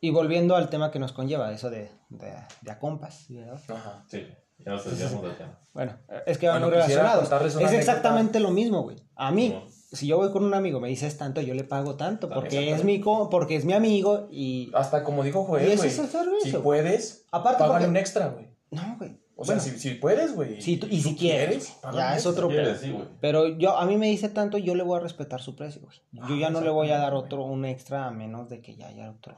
Y volviendo al tema que nos conlleva, eso de, de, de a compas, ¿verdad? Ajá. Sí, ya nos desviamos del tema. Bueno, es que van Bueno, muy relacionados. Es anécdota. exactamente lo mismo, güey. A mí, No. si yo voy con un amigo, me dices tanto, yo le pago tanto, porque es mi, co- porque es mi amigo y... Hasta como dijo Y Joel, ese güey. es el servicio. Si puedes, Aparte porque- un extra, güey. No, güey. O Bueno, sea, si, si puedes, güey. si tú- y tú si quieres, ya es otro pedo. Sí. Pero yo, a mí me dice tanto, yo le voy a respetar su precio, güey. Yo Ah, ya no le voy a dar otro, un extra a menos de que ya haya otro.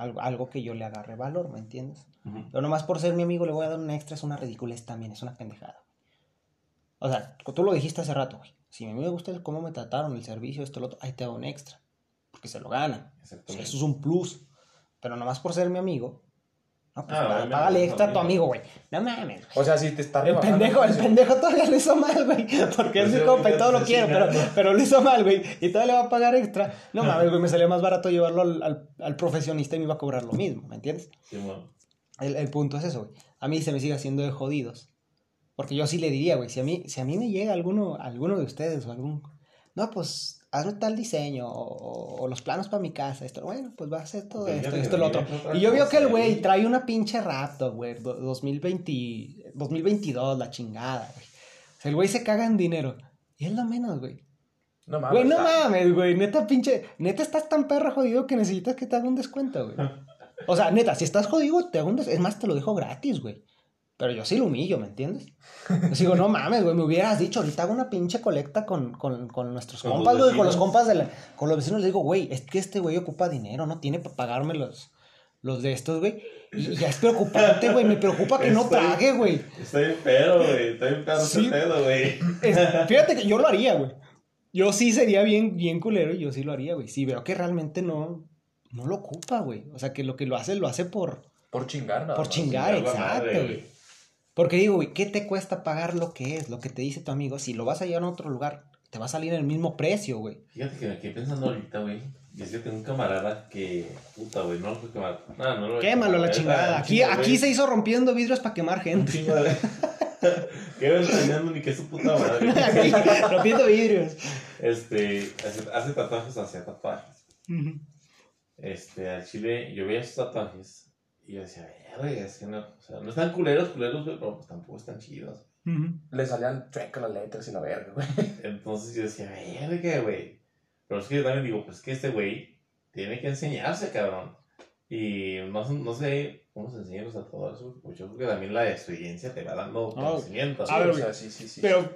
Algo, algo que yo le agarre valor, ¿me entiendes? Ujú. Pero nomás por ser mi amigo le voy a dar un extra, es una ridiculez también, es una pendejada. O sea, tú lo dijiste hace rato, güey. Si a mí me gusta el cómo me trataron, el servicio, esto, lo otro, ahí te hago un extra. Porque se lo ganan. O sea, eso es un plus. Pero nomás por ser mi amigo, no, pues Ah, págale es extra a tu amigo. güey. No mames. O sea, si te está El pendejo, el precio. pendejo todavía lo hizo mal, güey. Porque es Pues mi sí, compa y todo lo quiero, pero, pero lo hizo mal, güey. Y todavía le va a pagar extra. No mames, güey, me salía más barato llevarlo al, al, al profesionista y me iba a cobrar lo mismo, ¿me entiendes? Sí, bueno. El, el punto es eso, güey. A mí se me sigue haciendo de jodidos. Porque yo sí le diría, güey, si a mí, si a mí me llega alguno, alguno de ustedes o algún... No, pues hazme tal diseño o, o los planos para mi casa, esto, bueno, pues va a hacer todo esto, esto, lo otro. Y yo veo que el güey trae una pinche Raptor, güey, do- 2020, 2022, la chingada, güey. O sea, el güey se caga en dinero. Y es lo menos, güey. No mames. Güey, no mames, güey. Neta, pinche. Neta, estás tan perro jodido que necesitas que te haga un descuento, güey. O sea, neta, si estás jodido, te hago un descuento. Es más, te lo dejo gratis, güey. Pero yo sí lo humillo, ¿me entiendes? Yo digo, no mames, güey, me hubieras dicho, ahorita hago una pinche colecta con, con, con nuestros Con compas, los güey, con los compas de la, con los vecinos. Les digo, güey, es que este güey ocupa dinero, no tiene para pagarme los, los de estos, güey. Y ya es preocupante, güey, me preocupa que no Estoy- trague, güey. Está bien pedo, güey. Está bien pedo Sí. pedo, güey. Fíjate que yo lo haría, güey. Yo sí sería bien, bien culero y yo sí lo haría, güey. Sí, veo que realmente no, no lo ocupa, güey. O sea, que lo que lo hace, lo hace por, Por chingar, nada por más. chingar, exacto, güey. Porque digo, güey, ¿qué te cuesta pagar lo que es, lo que te dice tu amigo? Si lo vas a llevar a otro lugar, te va a salir el mismo precio, güey. Fíjate que me quedé pensando ahorita, güey. Y es que tengo un camarada que. Puta, güey. No lo puedo quemar. No, no lo voy Quémalo la neta, chingada. Aquí, chingo, aquí se hizo rompiendo vidrios para quemar gente. chingo me enseñando ni que es su puta madre. rompiendo vidrios. Este. Hace, hace tatuajes hacia tatuajes. Este, al chile, yo veía sus tatuajes. Y yo decía, verga, es que no. O sea, no están culeros, culeros, güey, pero pues tampoco están chidos. Le salían chuecas las letras y la verga, güey. Entonces yo decía, verga, güey. Pero es que yo también digo, pues que este güey tiene que enseñarse, cabrón. Y no, no sé cómo se enseñan los tatuadores, güey, pues yo creo que también la experiencia te va dando Ah, conocimiento. a ver, o güey. sea, sí, sí, sí. Pero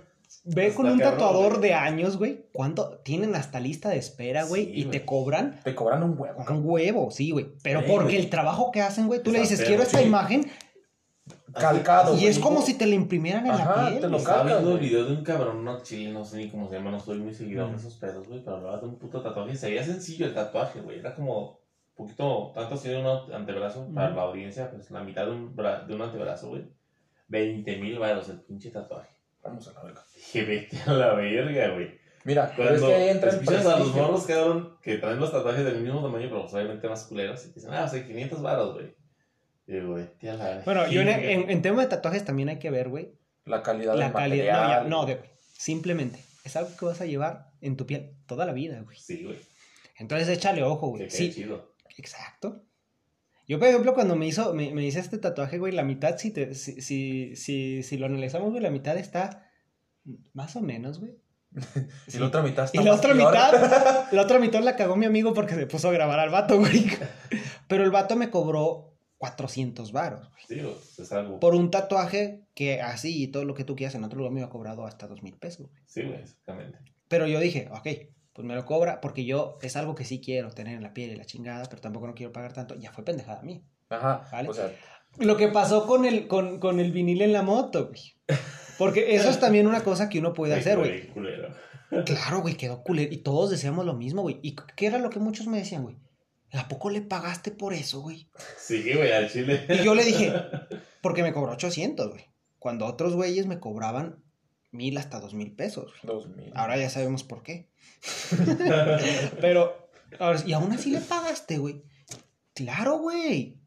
ve con un tatuador de años, güey. ¿Cuánto? Tienen hasta lista de espera, güey. Sí, y güey. te cobran Te cobran un huevo. un huevo, sí, güey. Pero Sí, porque güey. el trabajo que hacen, güey, tú le dices, quiero esta sí. imagen. Calcado. Y es como si te la imprimieran en Ajá, la piel. te lo. Estaba viendo el video de un cabrón, no chile, no sé ni cómo se llama, no estoy muy seguido en Mm. esos pedos, güey, pero hablaba de un puto tatuaje. Se veía sencillo el tatuaje, güey. Era como un poquito, tanto así de un antebrazo, para la audiencia, pues la mitad de un, bra- de un antebrazo, güey. 20 mil varos el pinche tatuaje. Vamos a la verga. Dije, vete a la verga, güey. Mira, pero es Cuando que ahí entra el a los morros, cabrón, que traen los tatuajes del mismo tamaño, pero pues, obviamente más culeros, y dicen, ah, o sea, 500 varos, güey. Y digo, vete a la Bueno, yo en, verga. en, en tema de tatuajes también hay que ver, güey. La calidad La del calidad. No, material. ya, no, de, simplemente. Es algo que vas a llevar en tu piel toda la vida, güey. Sí, güey. Entonces échale ojo, Que güey. quede Sí, chido. Exacto. Yo, por ejemplo, cuando me hizo, me, me hice este tatuaje, güey, la mitad, si, te, si, si, si, si lo analizamos, güey, la mitad está más o menos, güey. Y la otra mitad está Y la otra peor. mitad, la otra mitad la cagó mi amigo porque se puso a grabar al vato, güey. Pero el vato me cobró 400 varos, güey. Sí, es algo. Por un tatuaje que así y todo lo que tú quieras en otro lugar me había cobrado hasta 2 mil pesos, güey. Sí, güey, exactamente. Pero yo dije, ok, pues me lo cobra porque yo es algo que sí quiero tener en la piel y la chingada, pero tampoco no quiero pagar tanto. Ya fue pendejada a mí. Ajá, ¿Vale? o sea, Lo que pasó con el, con, con el vinil en la moto, güey. Porque eso es también una cosa que uno puede hacer, güey. Culero. Claro, güey, quedó culero. Y todos decíamos lo mismo, güey. ¿Y qué era lo que muchos me decían, güey? ¿A poco le pagaste por eso, güey? Sí, güey, al chile. Y yo le dije, porque me cobró 800, güey. Cuando otros güeyes me cobraban mil hasta dos mil pesos. dos mil. Ahora ya sabemos por qué. Pero, ahora, y aún así le pagaste, güey. Claro, güey.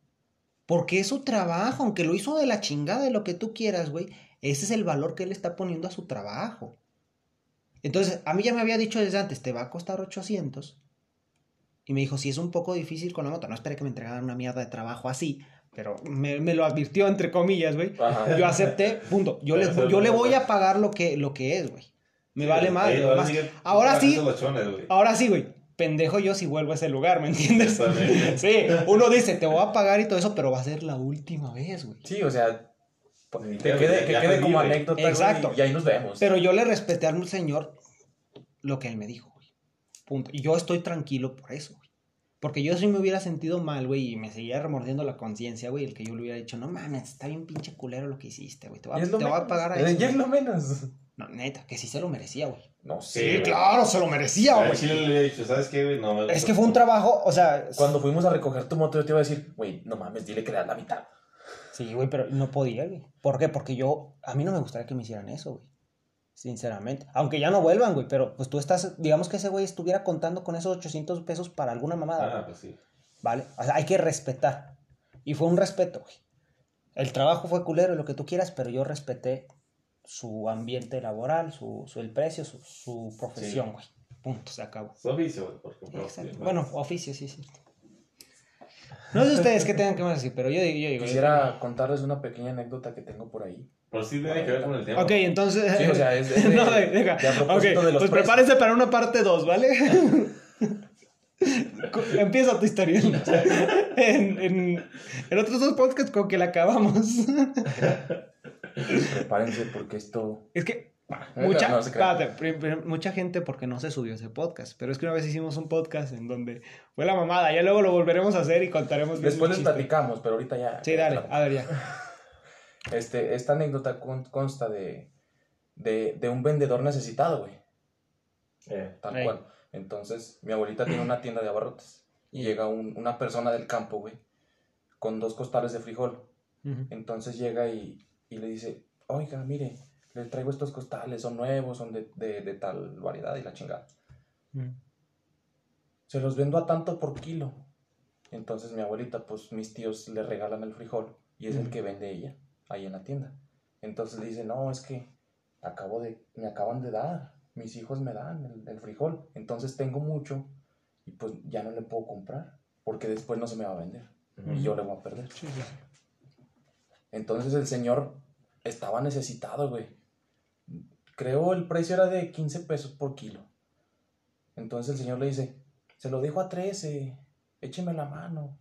Porque es su trabajo, aunque lo hizo de la chingada de lo que tú quieras, güey. Ese es el valor que él está poniendo a su trabajo. Entonces, a mí ya me había dicho desde antes, te va a costar 800. Y me dijo, si es un poco difícil con la moto, no esperé que me entregaran una mierda de trabajo así, pero me, me lo advirtió entre comillas, güey. Yo acepté, punto. Yo le, yo le voy a pagar lo que, lo que es, güey. Me vale más. Ahí, más. Ahora sí, güey. ahora sí, güey. Pendejo yo si vuelvo a ese lugar, ¿me entiendes? Exactamente. Sí, uno dice, te voy a pagar y todo eso, pero va a ser la última vez, güey. Sí, o sea, que te- quede, que quede como anécdota, Exacto. y ahí nos vemos. Pero yo le respeté al señor lo que él me dijo, güey. Punto. Y yo estoy tranquilo por eso, güey. Porque yo si me hubiera sentido mal, güey, y me seguía remordiendo la conciencia, güey, el que yo le hubiera dicho, no mames, está bien pinche culero lo que hiciste, güey. Te voy a, te voy a pagar a Eh, eso. Y es güey". lo menos. No, neta, que sí se lo merecía, güey. No Sí, sé. güey. claro, se lo merecía, güey. chile le había dicho, ¿sabes qué, güey? No me Es que fue un trabajo, o sea... Cuando fuimos a recoger tu moto, yo te iba a decir, güey, no mames, dile que le das la mitad. Sí, güey, pero no podía, güey. ¿Por qué? Porque yo, a mí no me gustaría que me hicieran eso, güey. Sinceramente. Aunque ya no vuelvan, güey, pero pues tú estás, digamos que ese güey estuviera contando con esos 800 pesos para alguna mamada, Ah, pues sí. ¿vale? O sea, hay que respetar. Y fue un respeto, güey. El trabajo fue culero y lo que tú quieras, pero yo respeté su ambiente laboral, su, su- el precio, su, su profesión, Sí. güey. Punto, se acabó. Su oficio, güey, porque Bueno, oficio, sí, sí. No sé ustedes qué tengan que más decir, pero yo digo, yo digo. Quisiera contarles una pequeña anécdota que tengo por ahí. Por sí tiene que ver con el tema. Ok, entonces. Sí, o sea, es- es de- no, de- deja. de a propósito Ok, de los pues prepárense para una parte 2, ¿vale? Empieza tu historia. en, en, en otros dos podcasts con que la acabamos. Prepárense porque esto... es que. Mucha, no espérate, mucha gente porque no se subió ese podcast. Pero es que una vez hicimos un podcast en donde fue la mamada. Ya luego lo volveremos a hacer y contaremos Después les platicamos, pero ahorita ya... Sí, dale, a ver ya. Este, esta anécdota con- consta de, de, de un vendedor necesitado, güey. Eh, Tal cual. Entonces, mi abuelita tiene una tienda de abarrotes. Y llega un- una persona del campo, güey, con dos costales de frijol. Entonces llega y, y le dice, oiga, mire, le traigo estos costales, son nuevos, son de, de, de tal variedad y la chingada. Ujú. Se los vendo a tanto por kilo. Entonces mi abuelita, pues mis tíos le regalan el frijol y es el Ujú. que vende ella ahí en la tienda. Entonces dice, no, es que acabo de, me acaban de dar, mis hijos me dan el, el frijol, entonces tengo mucho y pues ya no le puedo comprar porque después no se me va a vender y yo le voy a perder. Entonces el señor estaba necesitado, güey. Creo el precio era de 15 pesos por kilo. Entonces el señor le dice, se lo dejo a 13, écheme la mano,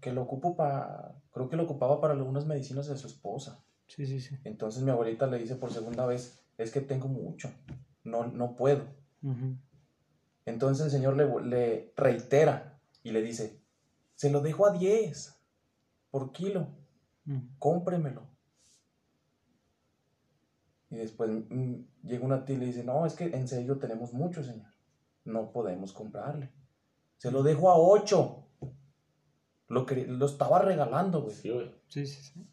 que lo ocupo para, creo que lo ocupaba para algunas medicinas de su esposa. Sí, sí, sí. Entonces mi abuelita le dice por segunda vez, es que tengo mucho, no, no puedo. Entonces el señor le, le reitera y le dice, se lo dejo a 10 por kilo, cómpremelo. Y después mm, llega una tía y le dice, no, es que en serio tenemos mucho, señor. No podemos comprarle. Se lo dejo a 8. Lo, que, lo estaba regalando, güey. sí, güey. Sí, sí, sí.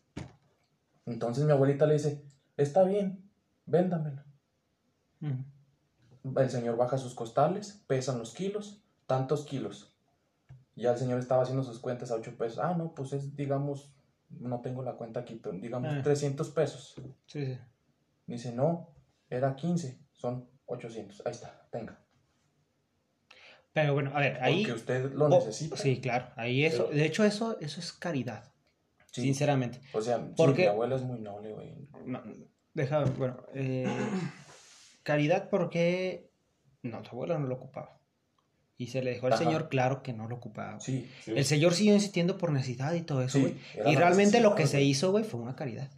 Entonces mi abuelita le dice, está bien, véndamelo. El señor baja sus costales, pesan los kilos, tantos kilos. Ya el señor estaba haciendo sus cuentas a 8 pesos. Ah, no, pues es, digamos, no tengo la cuenta aquí, pero digamos Ah. 300 pesos. Sí, sí. Dice, no, era 15, son 800. Ahí está, tenga. Pero bueno, a ver, ahí. Porque usted lo Oh, necesita. Sí, claro. Ahí eso. Pero- De hecho, eso, eso es caridad. Sí. Sinceramente. O sea, sí, Porque- mi abuela es muy noble, güey. No, deja, bueno. eh, caridad porque. No, tu abuela no lo ocupaba. Y se le dejó al Ajá. señor claro que no lo ocupaba. Sí, Sí, El señor siguió insistiendo por necesidad y todo eso, Sí, güey. y realmente lo que se hizo, güey, fue una caridad.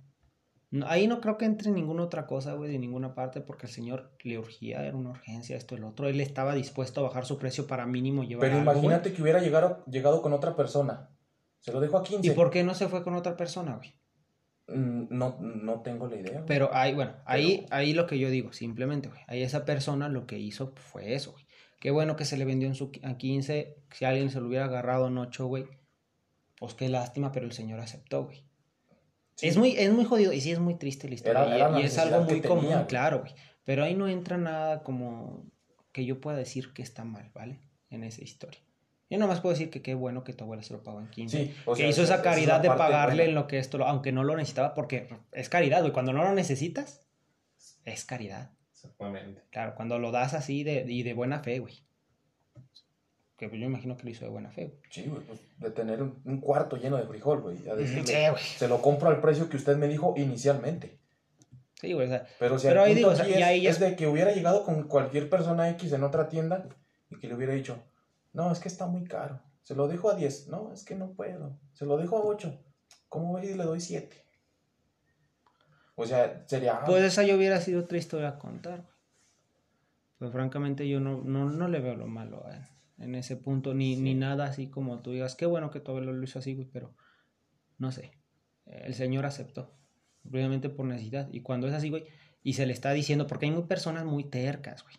No, ahí no creo que entre ninguna otra cosa, güey, de ninguna parte, porque el señor le urgía, era una urgencia, esto, el otro. Él estaba dispuesto a bajar su precio para mínimo llevar Pero algo, güey. imagínate que hubiera llegado, llegado con otra persona. Se lo dejo a 15. ¿Y por qué no se fue con otra persona, güey? Mm, No, no tengo la idea. güey. Pero ahí, bueno, ahí, ahí lo que yo digo, simplemente, güey. Ahí esa persona lo que hizo fue eso, güey. Qué bueno que se le vendió en su a 15. Si alguien se lo hubiera agarrado en 8, güey. Pues qué lástima, pero el señor aceptó, güey. Sí. Es, muy, es muy jodido y sí es muy triste la historia. Era- y- era la y, es algo muy común, claro, güey. Pero ahí no entra nada como que yo pueda decir que está mal, ¿vale? En esa historia. Yo nomás puedo decir que qué bueno que tu abuela se lo pagó en 15. Sí, o que sea, hizo esa- es caridad de pagarle en lo que esto, lo- aunque no lo necesitaba, porque es caridad, güey. Cuando no lo necesitas, es caridad. Exactamente. Claro, cuando lo das así de, y de buena fe, güey. Que yo imagino que lo hizo de buena fe, güey. Sí, güey, pues de tener un, un cuarto lleno de frijol, güey. a decirle, Sí, güey. Se lo compro al precio que usted me dijo inicialmente. Sí, güey, o sea, Pero, si Pero ahí digo, o sea, y es, ahí ya es de que hubiera llegado con cualquier persona X en otra tienda y que le hubiera dicho, no, es que está muy caro. Se lo dejo a 10. No, es que no puedo. Se lo dejo a 8. ¿Cómo ves si le doy 7? O sea, sería... ah, pues esa yo hubiera sido otra historia a contar, güey. Pues francamente yo no, no, no le veo lo malo en, en ese punto, ni, ni nada así como tú digas, qué bueno que todo lo hizo así, güey, pero no sé. El señor aceptó, obviamente por necesidad. Y cuando es así, güey, y se le está diciendo, porque hay muy personas muy tercas, güey.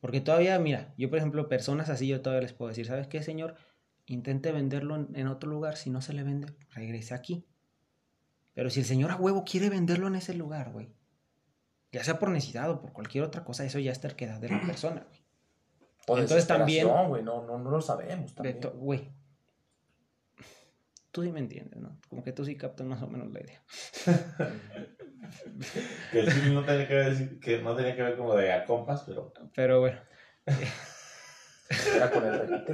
Porque todavía, mira, yo por ejemplo, personas así, yo todavía les puedo decir, ¿sabes qué, señor? Intente venderlo en, en otro lugar, si no se le vende, regrese aquí. Pero si el señor a huevo quiere venderlo en ese lugar, güey, ya sea por necesidad o por cualquier otra cosa, eso ya es terquedad de la persona, güey. O entonces también- güey, no, no, no lo sabemos De también. Güey. Tú sí me entiendes, ¿no? Como que tú sí captas más o menos la idea. Que el cine no tenía que ver, que no tenía que ver como de a compas, pero. Pero bueno, Era con el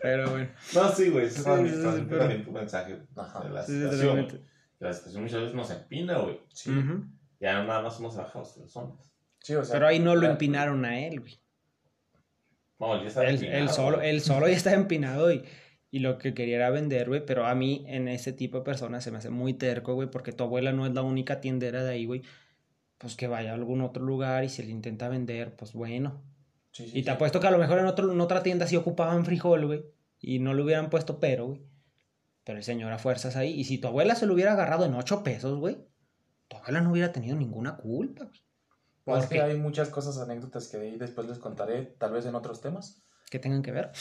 pero bueno. No, sí, güey. Sí, Sí, sí, sí, pero- también tu mensaje Ajá. de la Sí, sí, situación. La situación muchas veces nos empina, güey. Sí, Ujú. Ya nada más uno se baja los calzones. sí, o sea... Pero ahí no lo empinaron a él, güey. No, ya está Él, empinado, él solo, él solo ya está empinado y, y lo que quería era vender, güey. Pero a mí, en ese tipo de personas, se me hace muy terco, güey, porque tu abuela no es la única tiendera de ahí, güey. Pues que vaya a algún otro lugar y se le intenta vender, pues bueno. Sí, sí, Y te sí. apuesto que a lo mejor en, otro, en otra tienda sí ocupaban frijol, güey. Y no le hubieran puesto pero, güey. Pero el señor a fuerzas ahí. Y si tu abuela se lo hubiera agarrado en 8 pesos, güey, tu abuela no hubiera tenido ninguna culpa, güey. Pues es ¿Por que hay muchas cosas, anécdotas que de ahí después les contaré, tal vez en otros temas. Que tengan que ver.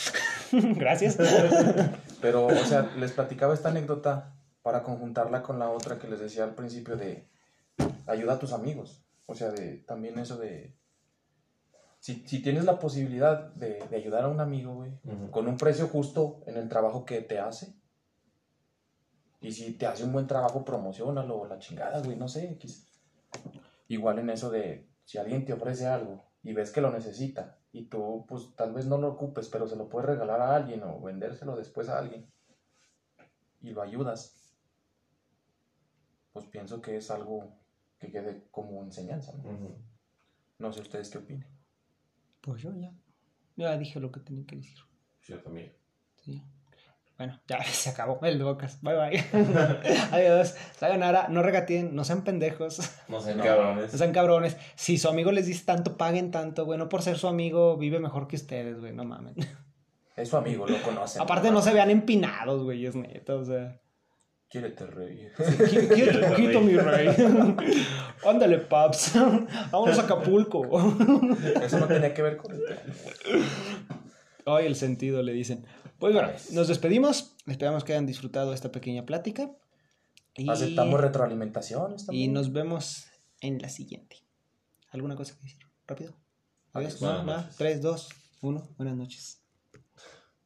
Gracias. Pero, o sea, les platicaba esta anécdota para conjuntarla con la otra que les decía al principio de ayuda a tus amigos. O sea, de también eso de... Si, si tienes la posibilidad de, de ayudar a un amigo, güey, Ujú. con un precio justo en el trabajo que te hace. Y si te hace un buen trabajo, promocionalo o la chingada, güey, no sé. Igual en eso de si alguien te ofrece algo y ves que lo necesita y tú, pues tal vez no lo ocupes, pero se lo puedes regalar a alguien o vendérselo después a alguien y lo ayudas, pues pienso que es algo que quede como enseñanza. ¿no? No sé ustedes qué opinen. Pues yo ya. Ya dije lo que tenía que decir. Yo también. Sí. Bueno, ya se acabó el bocas. Bye bye. Adiós. Sayonara. No regateen. No sean pendejos. No No. cabrones. No sean cabrones. Si su amigo les dice tanto, paguen tanto, güey. No por ser su amigo, vive mejor que ustedes, güey. No mames. Es su amigo, lo conocen. Aparte, no se vean empinados, güey. Es neta, o sea. Quiérete reír. Qui- Quédate poquito, mi rey. Ándale, paps. Vámonos a Acapulco. Eso no tenía que ver con el tema. Ay, el sentido, le dicen. Pues bueno, nos despedimos. Esperamos que hayan disfrutado esta pequeña plática. Y, Aceptamos retroalimentaciones y nos vemos en la siguiente. ¿Alguna cosa que decir? Rápido. Adiós. Buenas Va, va. noches. 3, 2, 1. Buenas noches.